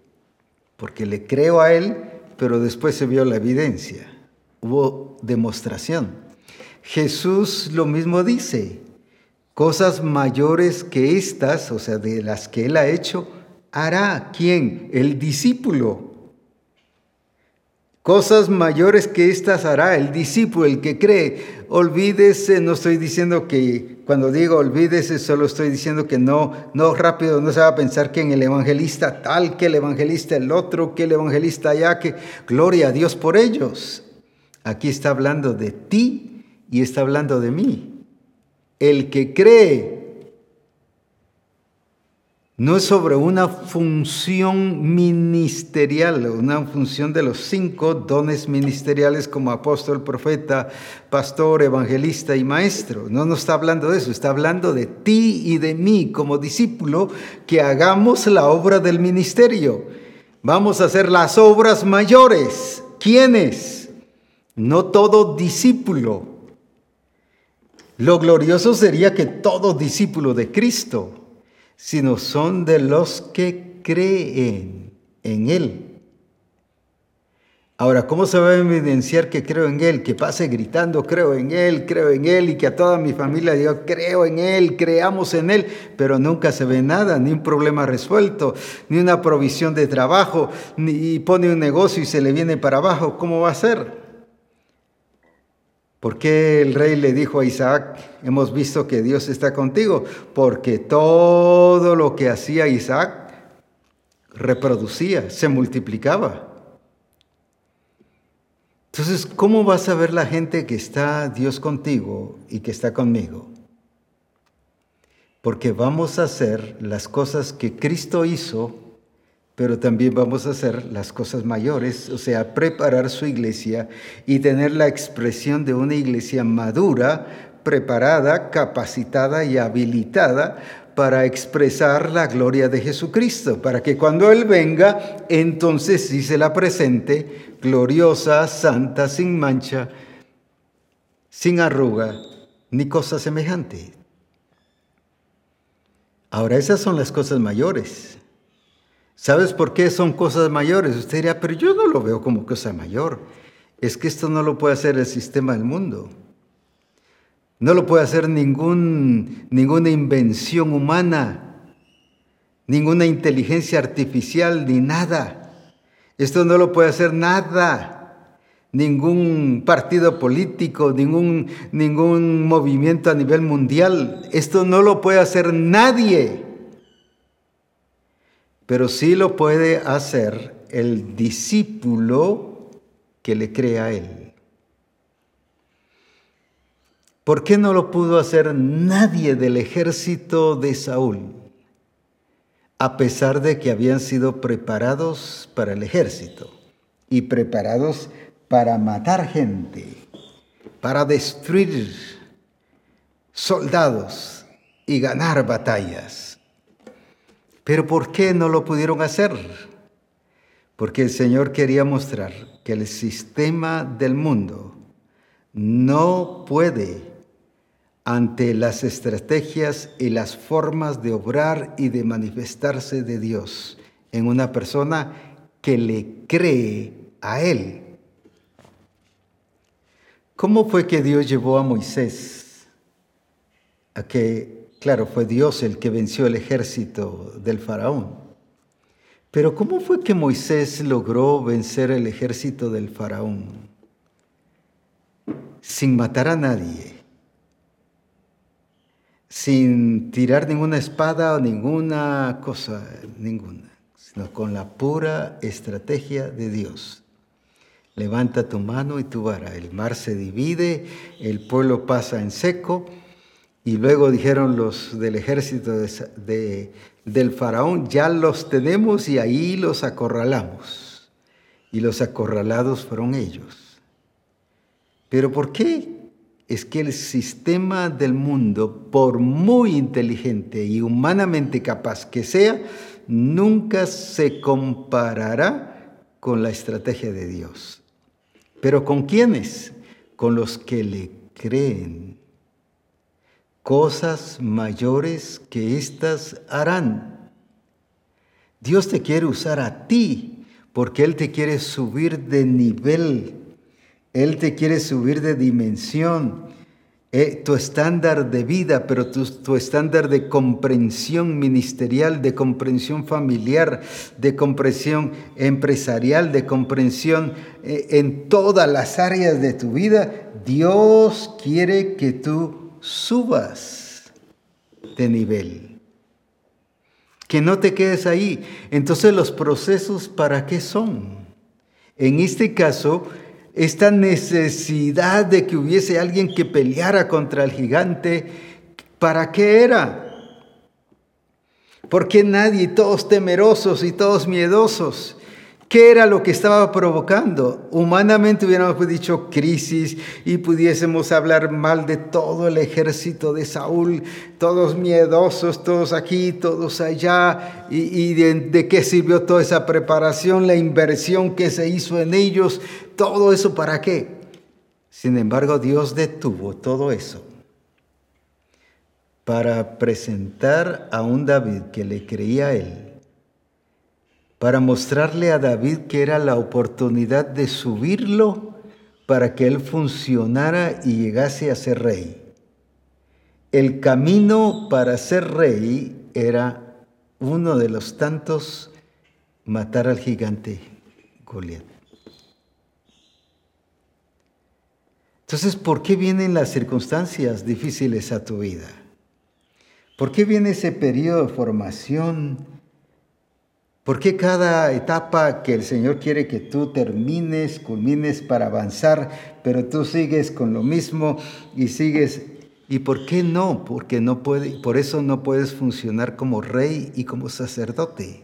Porque le creo a Él, pero después se vio la evidencia, hubo demostración. Jesús lo mismo dice, cosas mayores que estas, o sea, de las que Él ha hecho, hará quién? El discípulo. Cosas mayores que estas hará el discípulo, el que cree. Olvídese, no estoy diciendo que, cuando digo olvídese, solo estoy diciendo que no, no rápido, no se va a pensar que en el evangelista tal, que el evangelista el otro, que el evangelista allá, que gloria a Dios por ellos. Aquí está hablando de ti y está hablando de mí. El que cree no es sobre una función ministerial, una función de los cinco dones ministeriales como apóstol, profeta, pastor, evangelista y maestro. No nos está hablando de eso, está hablando de ti y de mí como discípulo que hagamos la obra del ministerio. Vamos a hacer las obras mayores. ¿Quiénes? No todo discípulo. Lo glorioso sería que todo discípulo de Cristo sino son de los que creen en Él. Ahora, ¿cómo se va a evidenciar que creo en Él? Que pase gritando, creo en Él, creo en Él, y que a toda mi familia diga, creo en Él, creamos en Él, pero nunca se ve nada, ni un problema resuelto, ni una provisión de trabajo, ni pone un negocio y se le viene para abajo, ¿cómo va a ser? ¿Por qué el rey le dijo a Isaac, hemos visto que Dios está contigo? Porque todo lo que hacía Isaac reproducía, se multiplicaba. Entonces, ¿cómo vas a ver la gente que está Dios contigo y que está conmigo? Porque vamos a hacer las cosas que Cristo hizo pero también vamos a hacer las cosas mayores, o sea, preparar su iglesia y tener la expresión de una iglesia madura, preparada, capacitada y habilitada para expresar la gloria de Jesucristo, para que cuando Él venga, entonces sí se la presente gloriosa, santa, sin mancha, sin arruga, ni cosa semejante. Ahora, esas son las cosas mayores. ¿Sabes por qué son cosas mayores? Usted dirá, pero yo no lo veo como cosa mayor. Es que esto no lo puede hacer el sistema del mundo. No lo puede hacer ninguna invención humana, ninguna inteligencia artificial, ni nada. Esto no lo puede hacer nada. Ningún partido político, ningún, ningún movimiento a nivel mundial. Esto no lo puede hacer nadie pero sí lo puede hacer el discípulo que le crea a él. ¿Por qué no lo pudo hacer nadie del ejército de Saúl? A pesar de que habían sido preparados para el ejército y preparados para matar gente, para destruir soldados y ganar batallas. Pero ¿por qué no lo pudieron hacer? Porque el Señor quería mostrar que el sistema del mundo no puede ante las estrategias y las formas de obrar y de manifestarse de Dios en una persona que le cree a Él. ¿Cómo fue que Dios llevó a Moisés a que Claro, fue Dios el que venció el ejército del faraón. Pero ¿cómo fue que Moisés logró vencer el ejército del faraón? Sin matar a nadie, sin tirar ninguna espada o ninguna cosa, ninguna, sino con la pura estrategia de Dios. Levanta tu mano y tu vara. El mar se divide, el pueblo pasa en seco y luego dijeron los del ejército de, del faraón ya los tenemos y ahí los acorralamos. Y los acorralados fueron ellos. Pero ¿por qué? Es que el sistema del mundo, por muy inteligente y humanamente capaz que sea, nunca se comparará con la estrategia de Dios. ¿Pero con quiénes? Con los que le creen. Cosas mayores que éstas harán. Dios te quiere usar a ti porque Él te quiere subir de nivel. Él te quiere subir de dimensión. Eh, tu estándar de vida, pero tu, estándar de comprensión ministerial, de comprensión familiar, de comprensión empresarial, de comprensión eh, en todas las áreas de tu vida, Dios quiere que tú subas de nivel. Que no te quedes ahí. Entonces los procesos, ¿para qué son? En este caso, esta necesidad de que hubiese alguien que peleara contra el gigante, ¿para qué era? ¿Por qué nadie, todos temerosos y todos miedosos? ¿Qué era lo que estaba provocando? Humanamente hubiéramos dicho crisis y pudiésemos hablar mal de todo el ejército de Saúl, todos miedosos, todos aquí, todos allá, y, de, qué sirvió toda esa preparación, la inversión que se hizo en ellos, todo eso para qué. Sin embargo, Dios detuvo todo eso para presentar a un David que le creía a él para mostrarle a David que era la oportunidad de subirlo para que él funcionara y llegase a ser rey. El camino para ser rey era uno de los tantos matar al gigante Goliat. Entonces, ¿por qué vienen las circunstancias difíciles a tu vida? ¿Por qué viene ese periodo de formación? ¿Por qué cada etapa que el Señor quiere que tú termines, culmines para avanzar, pero tú sigues con lo mismo y sigues? ¿Y por qué no? Porque no puede, por eso no puedes funcionar como rey y como sacerdote.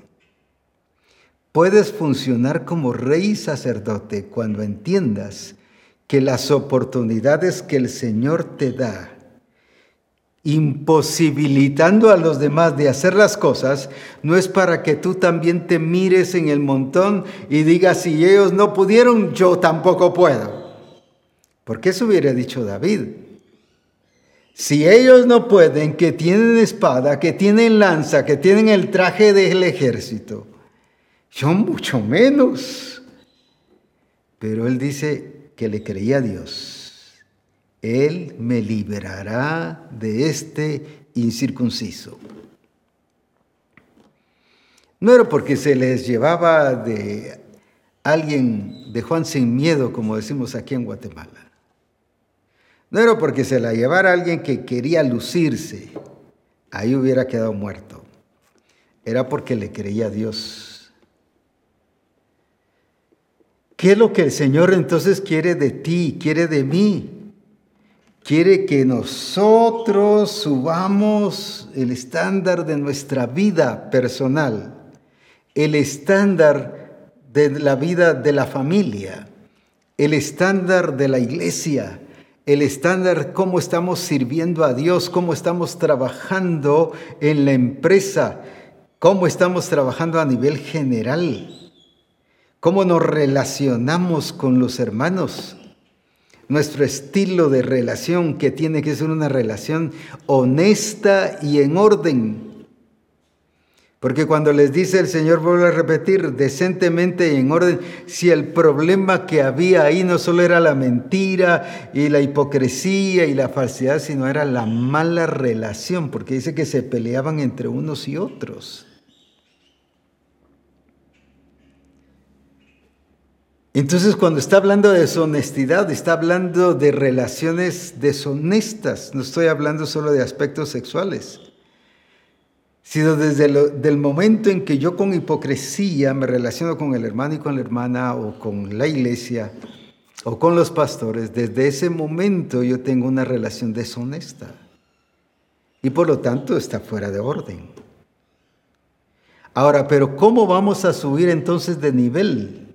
Puedes funcionar como rey y sacerdote cuando entiendas que las oportunidades que el Señor te da imposibilitando a los demás de hacer las cosas, no es para que tú también te mires en el montón y digas, si ellos no pudieron, yo tampoco puedo. Porque eso hubiera dicho David. Si ellos no pueden, que tienen espada, que tienen lanza, que tienen el traje del ejército, yo mucho menos. Pero él dice que le creía a Dios él me liberará de este incircunciso. No era porque se les llevaba de alguien de Juan sin miedo, como decimos aquí en Guatemala. No era porque se la llevara alguien que quería lucirse, ahí hubiera quedado muerto. Era porque le creía a Dios. ¿Qué es lo que el Señor entonces quiere de ti, quiere de mí? Quiere que nosotros subamos el estándar de nuestra vida personal, el estándar de la vida de la familia, el estándar de la iglesia, el estándar cómo estamos sirviendo a Dios, cómo estamos trabajando en la empresa, cómo estamos trabajando a nivel general, cómo nos relacionamos con los hermanos nuestro estilo de relación, que tiene que ser una relación honesta y en orden. Porque cuando les dice el Señor, vuelvo a repetir, decentemente y en orden, si el problema que había ahí no solo era la mentira y la hipocresía y la falsedad, sino era la mala relación, porque dice que se peleaban entre unos y otros. Entonces cuando está hablando de deshonestidad, está hablando de relaciones deshonestas, no estoy hablando solo de aspectos sexuales, sino desde el momento en que yo con hipocresía me relaciono con el hermano y con la hermana o con la iglesia o con los pastores, desde ese momento yo tengo una relación deshonesta y por lo tanto está fuera de orden. Ahora, pero ¿cómo vamos a subir entonces de nivel?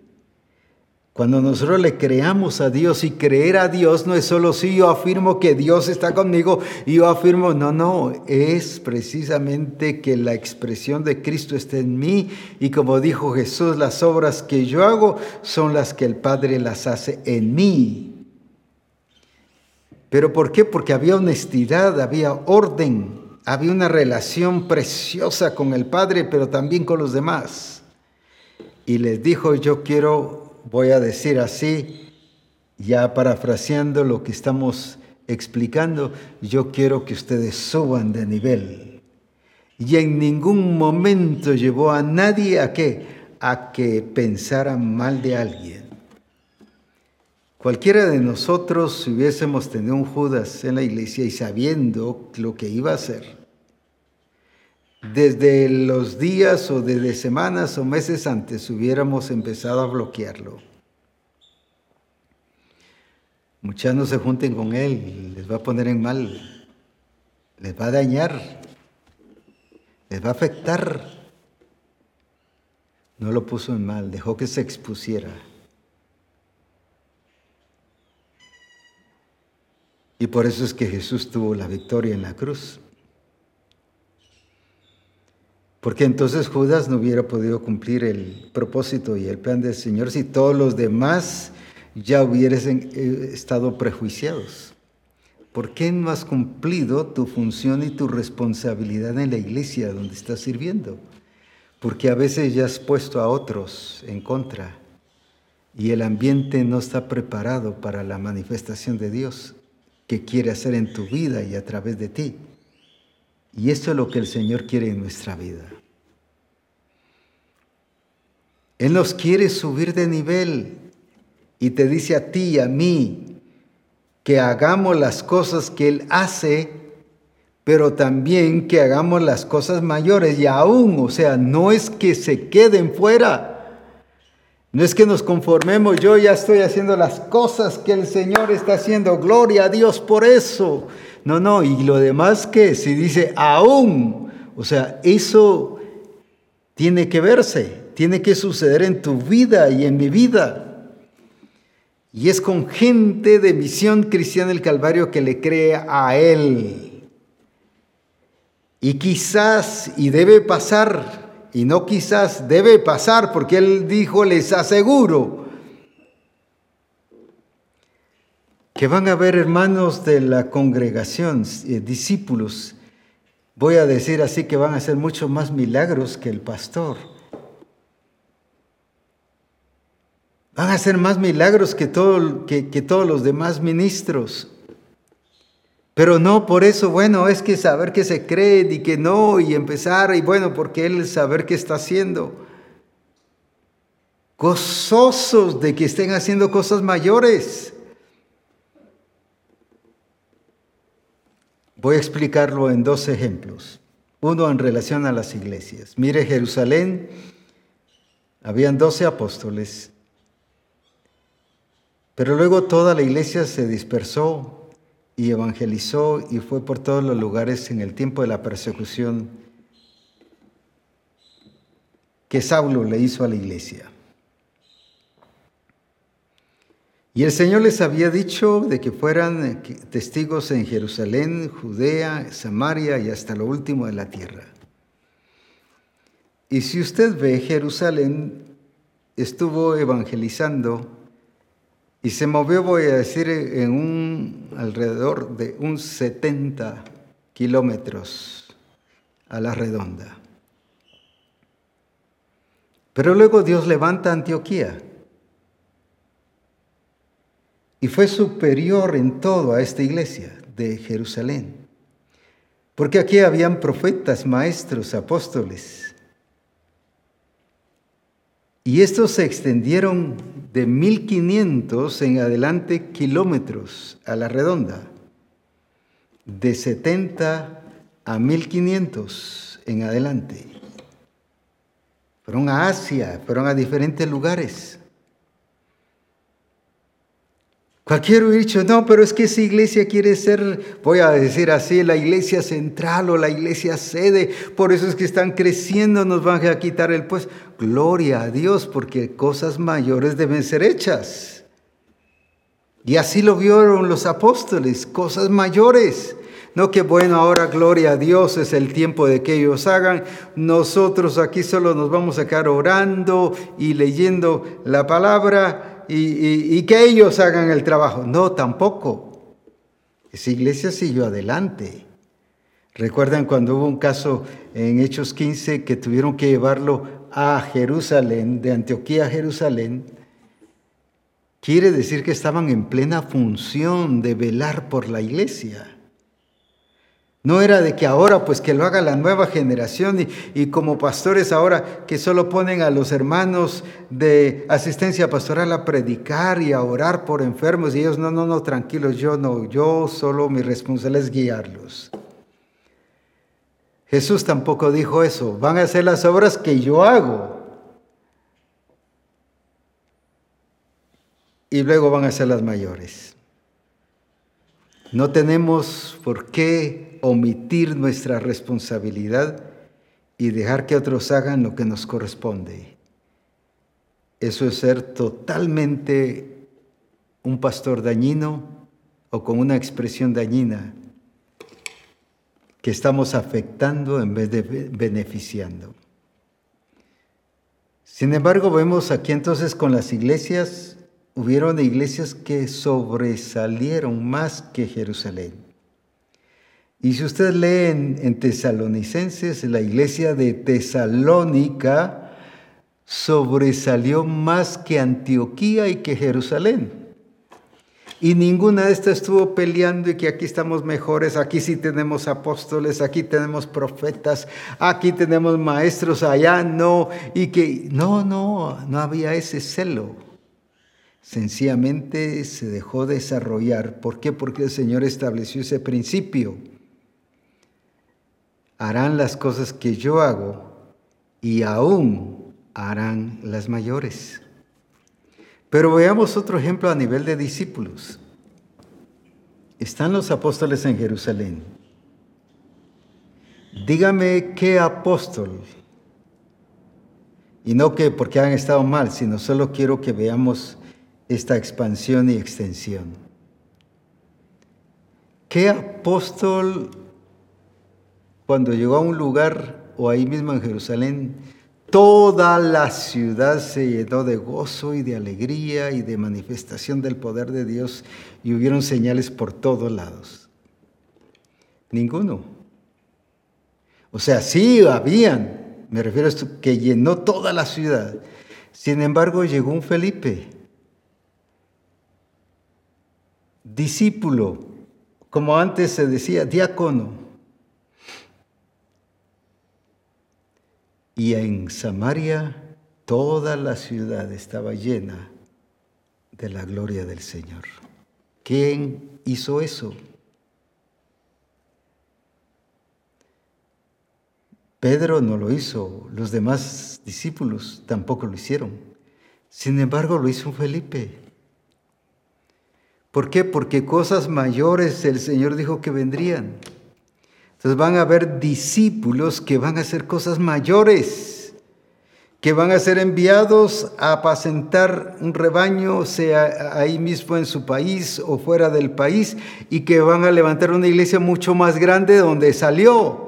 Cuando nosotros le creamos a Dios y creer a Dios no es solo si yo afirmo que Dios está conmigo y yo afirmo, no, no, es precisamente que la expresión de Cristo esté en mí y como dijo Jesús, las obras que yo hago son las que el Padre las hace en mí. ¿Pero por qué? Porque había honestidad, había orden, había una relación preciosa con el Padre, pero también con los demás. Y les dijo, yo quiero voy a decir así, ya parafraseando lo que estamos explicando, yo quiero que ustedes suban de nivel. Y en ningún momento llevó a nadie a qué? A que pensara mal de alguien. Cualquiera de nosotros, si hubiésemos tenido un Judas en la iglesia y sabiendo lo que iba a hacer, desde los días o desde semanas o meses antes hubiéramos empezado a bloquearlo. Muchas no se junten con él, les va a poner en mal, les va a dañar, les va a afectar. No lo puso en mal, dejó que se expusiera. Y por eso es que Jesús tuvo la victoria en la cruz. Porque entonces Judas no hubiera podido cumplir el propósito y el plan del Señor si todos los demás ya hubiesen eh, estado prejuiciados. ¿Por qué no has cumplido tu función y tu responsabilidad en la iglesia donde estás sirviendo? Porque a veces ya has puesto a otros en contra y el ambiente no está preparado para la manifestación de Dios que quiere hacer en tu vida y a través de ti. Y esto es lo que el Señor quiere en nuestra vida. Él nos quiere subir de nivel y te dice a ti y a mí que hagamos las cosas que Él hace, pero también que hagamos las cosas mayores y aún, o sea, no es que se queden fuera. No es que nos conformemos, yo ya estoy haciendo las cosas que el Señor está haciendo, gloria a Dios por eso. No, no, y lo demás que si dice aún, o sea, eso tiene que verse, tiene que suceder en tu vida y en mi vida. Y es con gente de misión cristiana del Calvario que le cree a Él. Y quizás, y debe pasar, y no quizás, debe pasar, porque Él dijo, les aseguro, que van a ver hermanos de la congregación, eh, discípulos, voy a decir así que van a hacer mucho más milagros que el pastor. Van a hacer más milagros que, todo, que, que todos los demás ministros. Pero no por eso, bueno, es que saber que se cree y que no, y empezar, y bueno, porque Él saber qué está haciendo. Gozosos de que estén haciendo cosas mayores. Voy a explicarlo en dos ejemplos. Uno en relación a las iglesias. Mire, Jerusalén, habían doce apóstoles, pero luego toda la iglesia se dispersó y evangelizó y fue por todos los lugares en el tiempo de la persecución que Saulo le hizo a la iglesia. Y el Señor les había dicho de que fueran eh, testigos en Jerusalén, Judea, Samaria y hasta lo último de la tierra. Y si usted ve, Jerusalén estuvo evangelizando y se movió, voy a decir, en un alrededor de un 70 kilómetros a la redonda. Pero luego Dios levanta Antioquía y fue superior en todo a esta iglesia de Jerusalén. Porque aquí habían profetas, maestros, apóstoles. Y estos se extendieron de 1500 en adelante kilómetros a la redonda, de 70 a 1500 en adelante. Fueron a Asia, fueron a diferentes lugares. Cualquiera hubiera dicho, no, pero es que esa iglesia quiere ser, voy a decir así, la iglesia central o la iglesia sede, por eso es que están creciendo, nos van a quitar el puesto. Gloria a Dios, porque cosas mayores deben ser hechas. Y así lo vieron los apóstoles, cosas mayores. No que bueno, ahora gloria a Dios, es el tiempo de que ellos hagan. Nosotros aquí solo nos vamos a quedar orando y leyendo la palabra y, que ellos hagan el trabajo. No, tampoco. Esa iglesia siguió adelante. Recuerdan cuando hubo un caso en Hechos 15 que tuvieron que llevarlo a Jerusalén, de Antioquía a Jerusalén. Quiere decir que estaban en plena función de velar por la iglesia. No era de que ahora pues que lo haga la nueva generación y, como pastores ahora que solo ponen a los hermanos de asistencia pastoral a predicar y a orar por enfermos y ellos no, no, no, tranquilos, yo no, yo solo mi responsabilidad es guiarlos. Jesús tampoco dijo eso, van a hacer las obras que yo hago. Y luego van a ser las mayores. No tenemos por qué omitir nuestra responsabilidad y dejar que otros hagan lo que nos corresponde. Eso es ser totalmente un pastor dañino o con una expresión dañina que estamos afectando en vez de beneficiando. Sin embargo, vemos aquí entonces con las iglesias, hubieron iglesias que sobresalieron más que Jerusalén. Y si usted lee en, Tesalonicenses, la iglesia de Tesalónica sobresalió más que Antioquía y que Jerusalén. Y ninguna de estas estuvo peleando y que aquí estamos mejores, aquí sí tenemos apóstoles, aquí tenemos profetas, aquí tenemos maestros, allá no. Y que no, no, no había ese celo. Sencillamente se dejó desarrollar. ¿Por qué? Porque el Señor estableció ese principio harán las cosas que yo hago y aún harán las mayores. Pero veamos otro ejemplo a nivel de discípulos. Están los apóstoles en Jerusalén. Dígame qué apóstol, y no que porque han estado mal, sino solo quiero que veamos esta expansión y extensión. ¿Qué apóstol cuando llegó a un lugar o ahí mismo en Jerusalén, toda la ciudad se llenó de gozo y de alegría y de manifestación del poder de Dios y hubieron señales por todos lados. Ninguno. O sea, sí habían, me refiero a esto, que llenó toda la ciudad. Sin embargo, llegó un Felipe, discípulo, como antes se decía, diácono Y en Samaria toda la ciudad estaba llena de la gloria del Señor. ¿Quién hizo eso? Pedro no lo hizo, los demás discípulos tampoco lo hicieron. Sin embargo, lo hizo Felipe. ¿Por qué? Porque cosas mayores el Señor dijo que vendrían. Entonces van a haber discípulos que van a hacer cosas mayores, que van a ser enviados a apacentar un rebaño, sea ahí mismo en su país o fuera del país, y que van a levantar una iglesia mucho más grande de donde salió.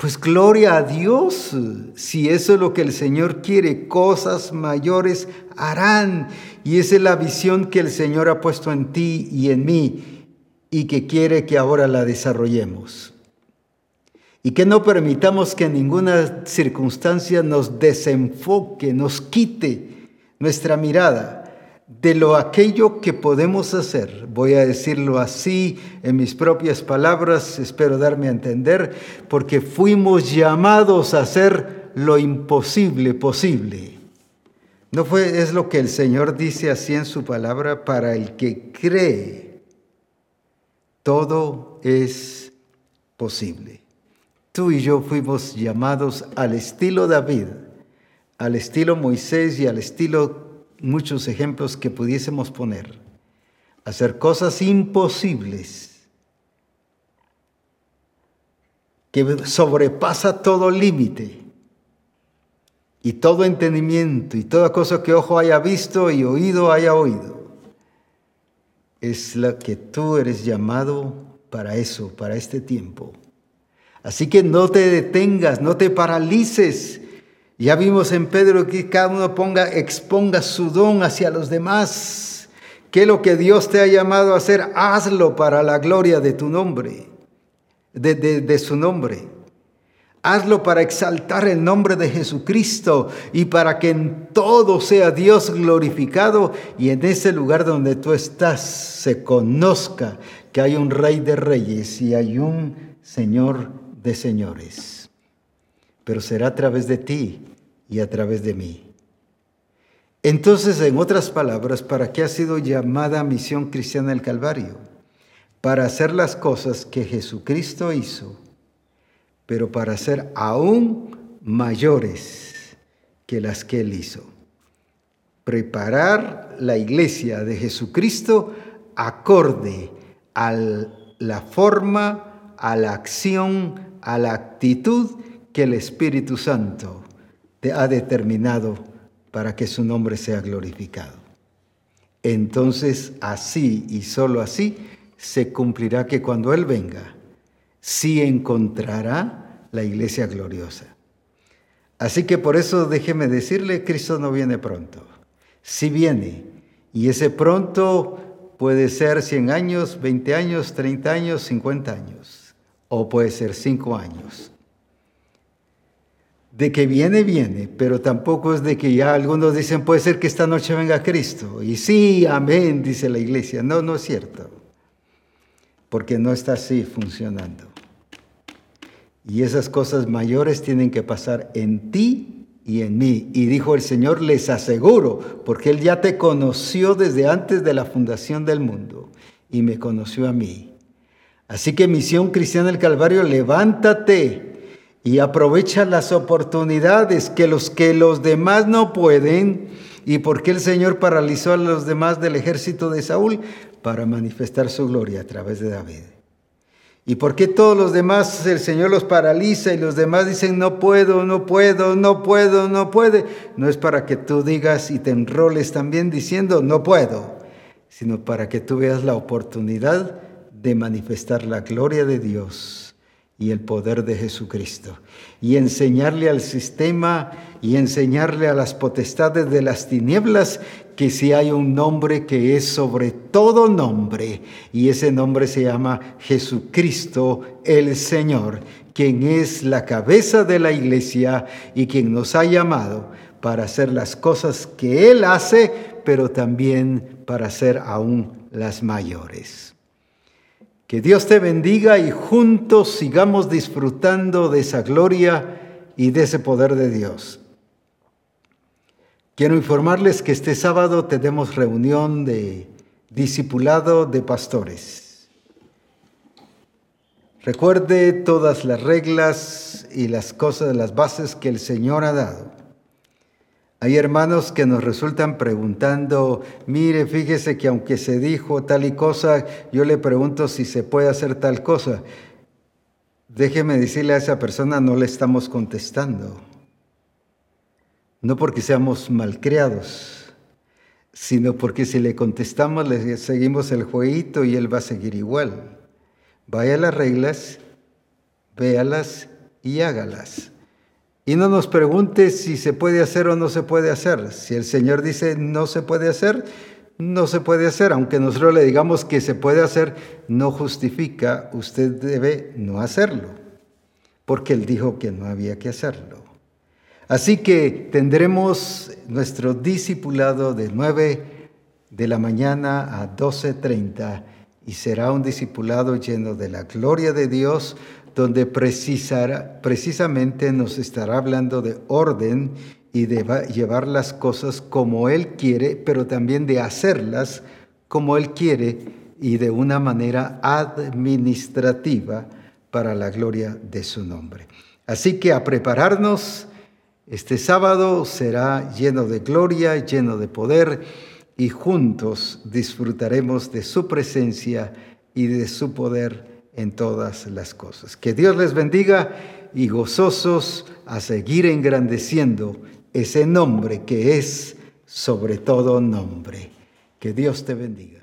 Pues gloria a Dios, si eso es lo que el Señor quiere, cosas mayores harán. Y esa es la visión que el Señor ha puesto en ti y en mí y que quiere que ahora la desarrollemos. Y que no permitamos que ninguna circunstancia nos desenfoque, nos quite nuestra mirada de lo aquello que podemos hacer. Voy a decirlo así en mis propias palabras, espero darme a entender, porque fuimos llamados a hacer lo imposible posible. No fue es lo que el Señor dice así en su palabra para el que cree todo es posible. Tú y yo fuimos llamados al estilo David, al estilo Moisés y al estilo muchos ejemplos que pudiésemos poner, hacer cosas imposibles, que sobrepasa todo límite y todo entendimiento y toda cosa que ojo haya visto y oído haya oído. Es la que tú eres llamado para eso, para este tiempo. Así que no te detengas, no te paralices. Ya vimos en Pedro que cada uno ponga, exponga su don hacia los demás. Que lo que Dios te ha llamado a hacer, hazlo para la gloria de tu nombre, de, su nombre. Hazlo para exaltar el nombre de Jesucristo y para que en todo sea Dios glorificado y en ese lugar donde tú estás se conozca que hay un rey de reyes y hay un Señor de señores. Pero será a través de ti y a través de mí. Entonces, en otras palabras, ¿para qué ha sido llamada misión cristiana el Calvario? Para hacer las cosas que Jesucristo hizo pero para ser aún mayores que las que Él hizo. Preparar la iglesia de Jesucristo acorde a la forma, a la acción, a la actitud que el Espíritu Santo te ha determinado para que su nombre sea glorificado. Entonces así y solo así se cumplirá que cuando Él venga, sí encontrará la iglesia gloriosa. Así que por eso déjeme decirle, Cristo no viene pronto. Sí viene. Y ese pronto puede ser 100 años, 20 años, 30 años, 50 años. O puede ser 5 años. De que viene, viene, pero tampoco es de que ya algunos dicen, puede ser que esta noche venga Cristo. Y sí, amén, dice la iglesia. No, no es cierto. Porque no está así funcionando. Y esas cosas mayores tienen que pasar en ti y en mí. Y dijo el Señor, les aseguro, porque Él ya te conoció desde antes de la fundación del mundo y me conoció a mí. Así que misión cristiana del Calvario, levántate y aprovecha las oportunidades que los que los demás no pueden. ¿Y por qué el Señor paralizó a los demás del ejército de Saúl? Para manifestar su gloria a través de David. ¿Y por qué todos los demás el Señor los paraliza y los demás dicen no puedo, no puedo, no puedo, no puede? No es para que tú digas y te enroles también diciendo no puedo, sino para que tú veas la oportunidad de manifestar la gloria de Dios y el poder de Jesucristo y enseñarle al sistema y enseñarle a las potestades de las tinieblas que si hay un nombre que es sobre todo nombre, y ese nombre se llama Jesucristo el Señor, quien es la cabeza de la iglesia y quien nos ha llamado para hacer las cosas que Él hace, pero también para hacer aún las mayores. Que Dios te bendiga y juntos sigamos disfrutando de esa gloria y de ese poder de Dios. Quiero informarles que este sábado tenemos reunión de discipulado de pastores. Recuerde todas las reglas y las cosas, las bases que el Señor ha dado. Hay hermanos que nos resultan preguntando, mire, fíjese que aunque se dijo tal y cosa, yo le pregunto si se puede hacer tal cosa. Déjeme decirle a esa persona, no le estamos contestando no porque seamos malcriados, sino porque si le contestamos, le seguimos el jueguito y él va a seguir igual. Vaya las reglas, véalas y hágalas. Y no nos pregunte si se puede hacer o no se puede hacer. Si el Señor dice no se puede hacer, no se puede hacer. Aunque nosotros le digamos que se puede hacer, no justifica, usted debe no hacerlo. Porque Él dijo que no había que hacerlo. Así que tendremos nuestro discipulado de 9 de la mañana a 12.30 y será un discipulado lleno de la gloria de Dios, donde precisamente nos estará hablando de orden y de llevar las cosas como Él quiere, pero también de hacerlas como Él quiere y de una manera administrativa para la gloria de su nombre. Así que a prepararnos este sábado será lleno de gloria, lleno de poder y juntos disfrutaremos de su presencia y de su poder en todas las cosas. Que Dios les bendiga y gozosos a seguir engrandeciendo ese nombre que es sobre todo nombre. Que Dios te bendiga.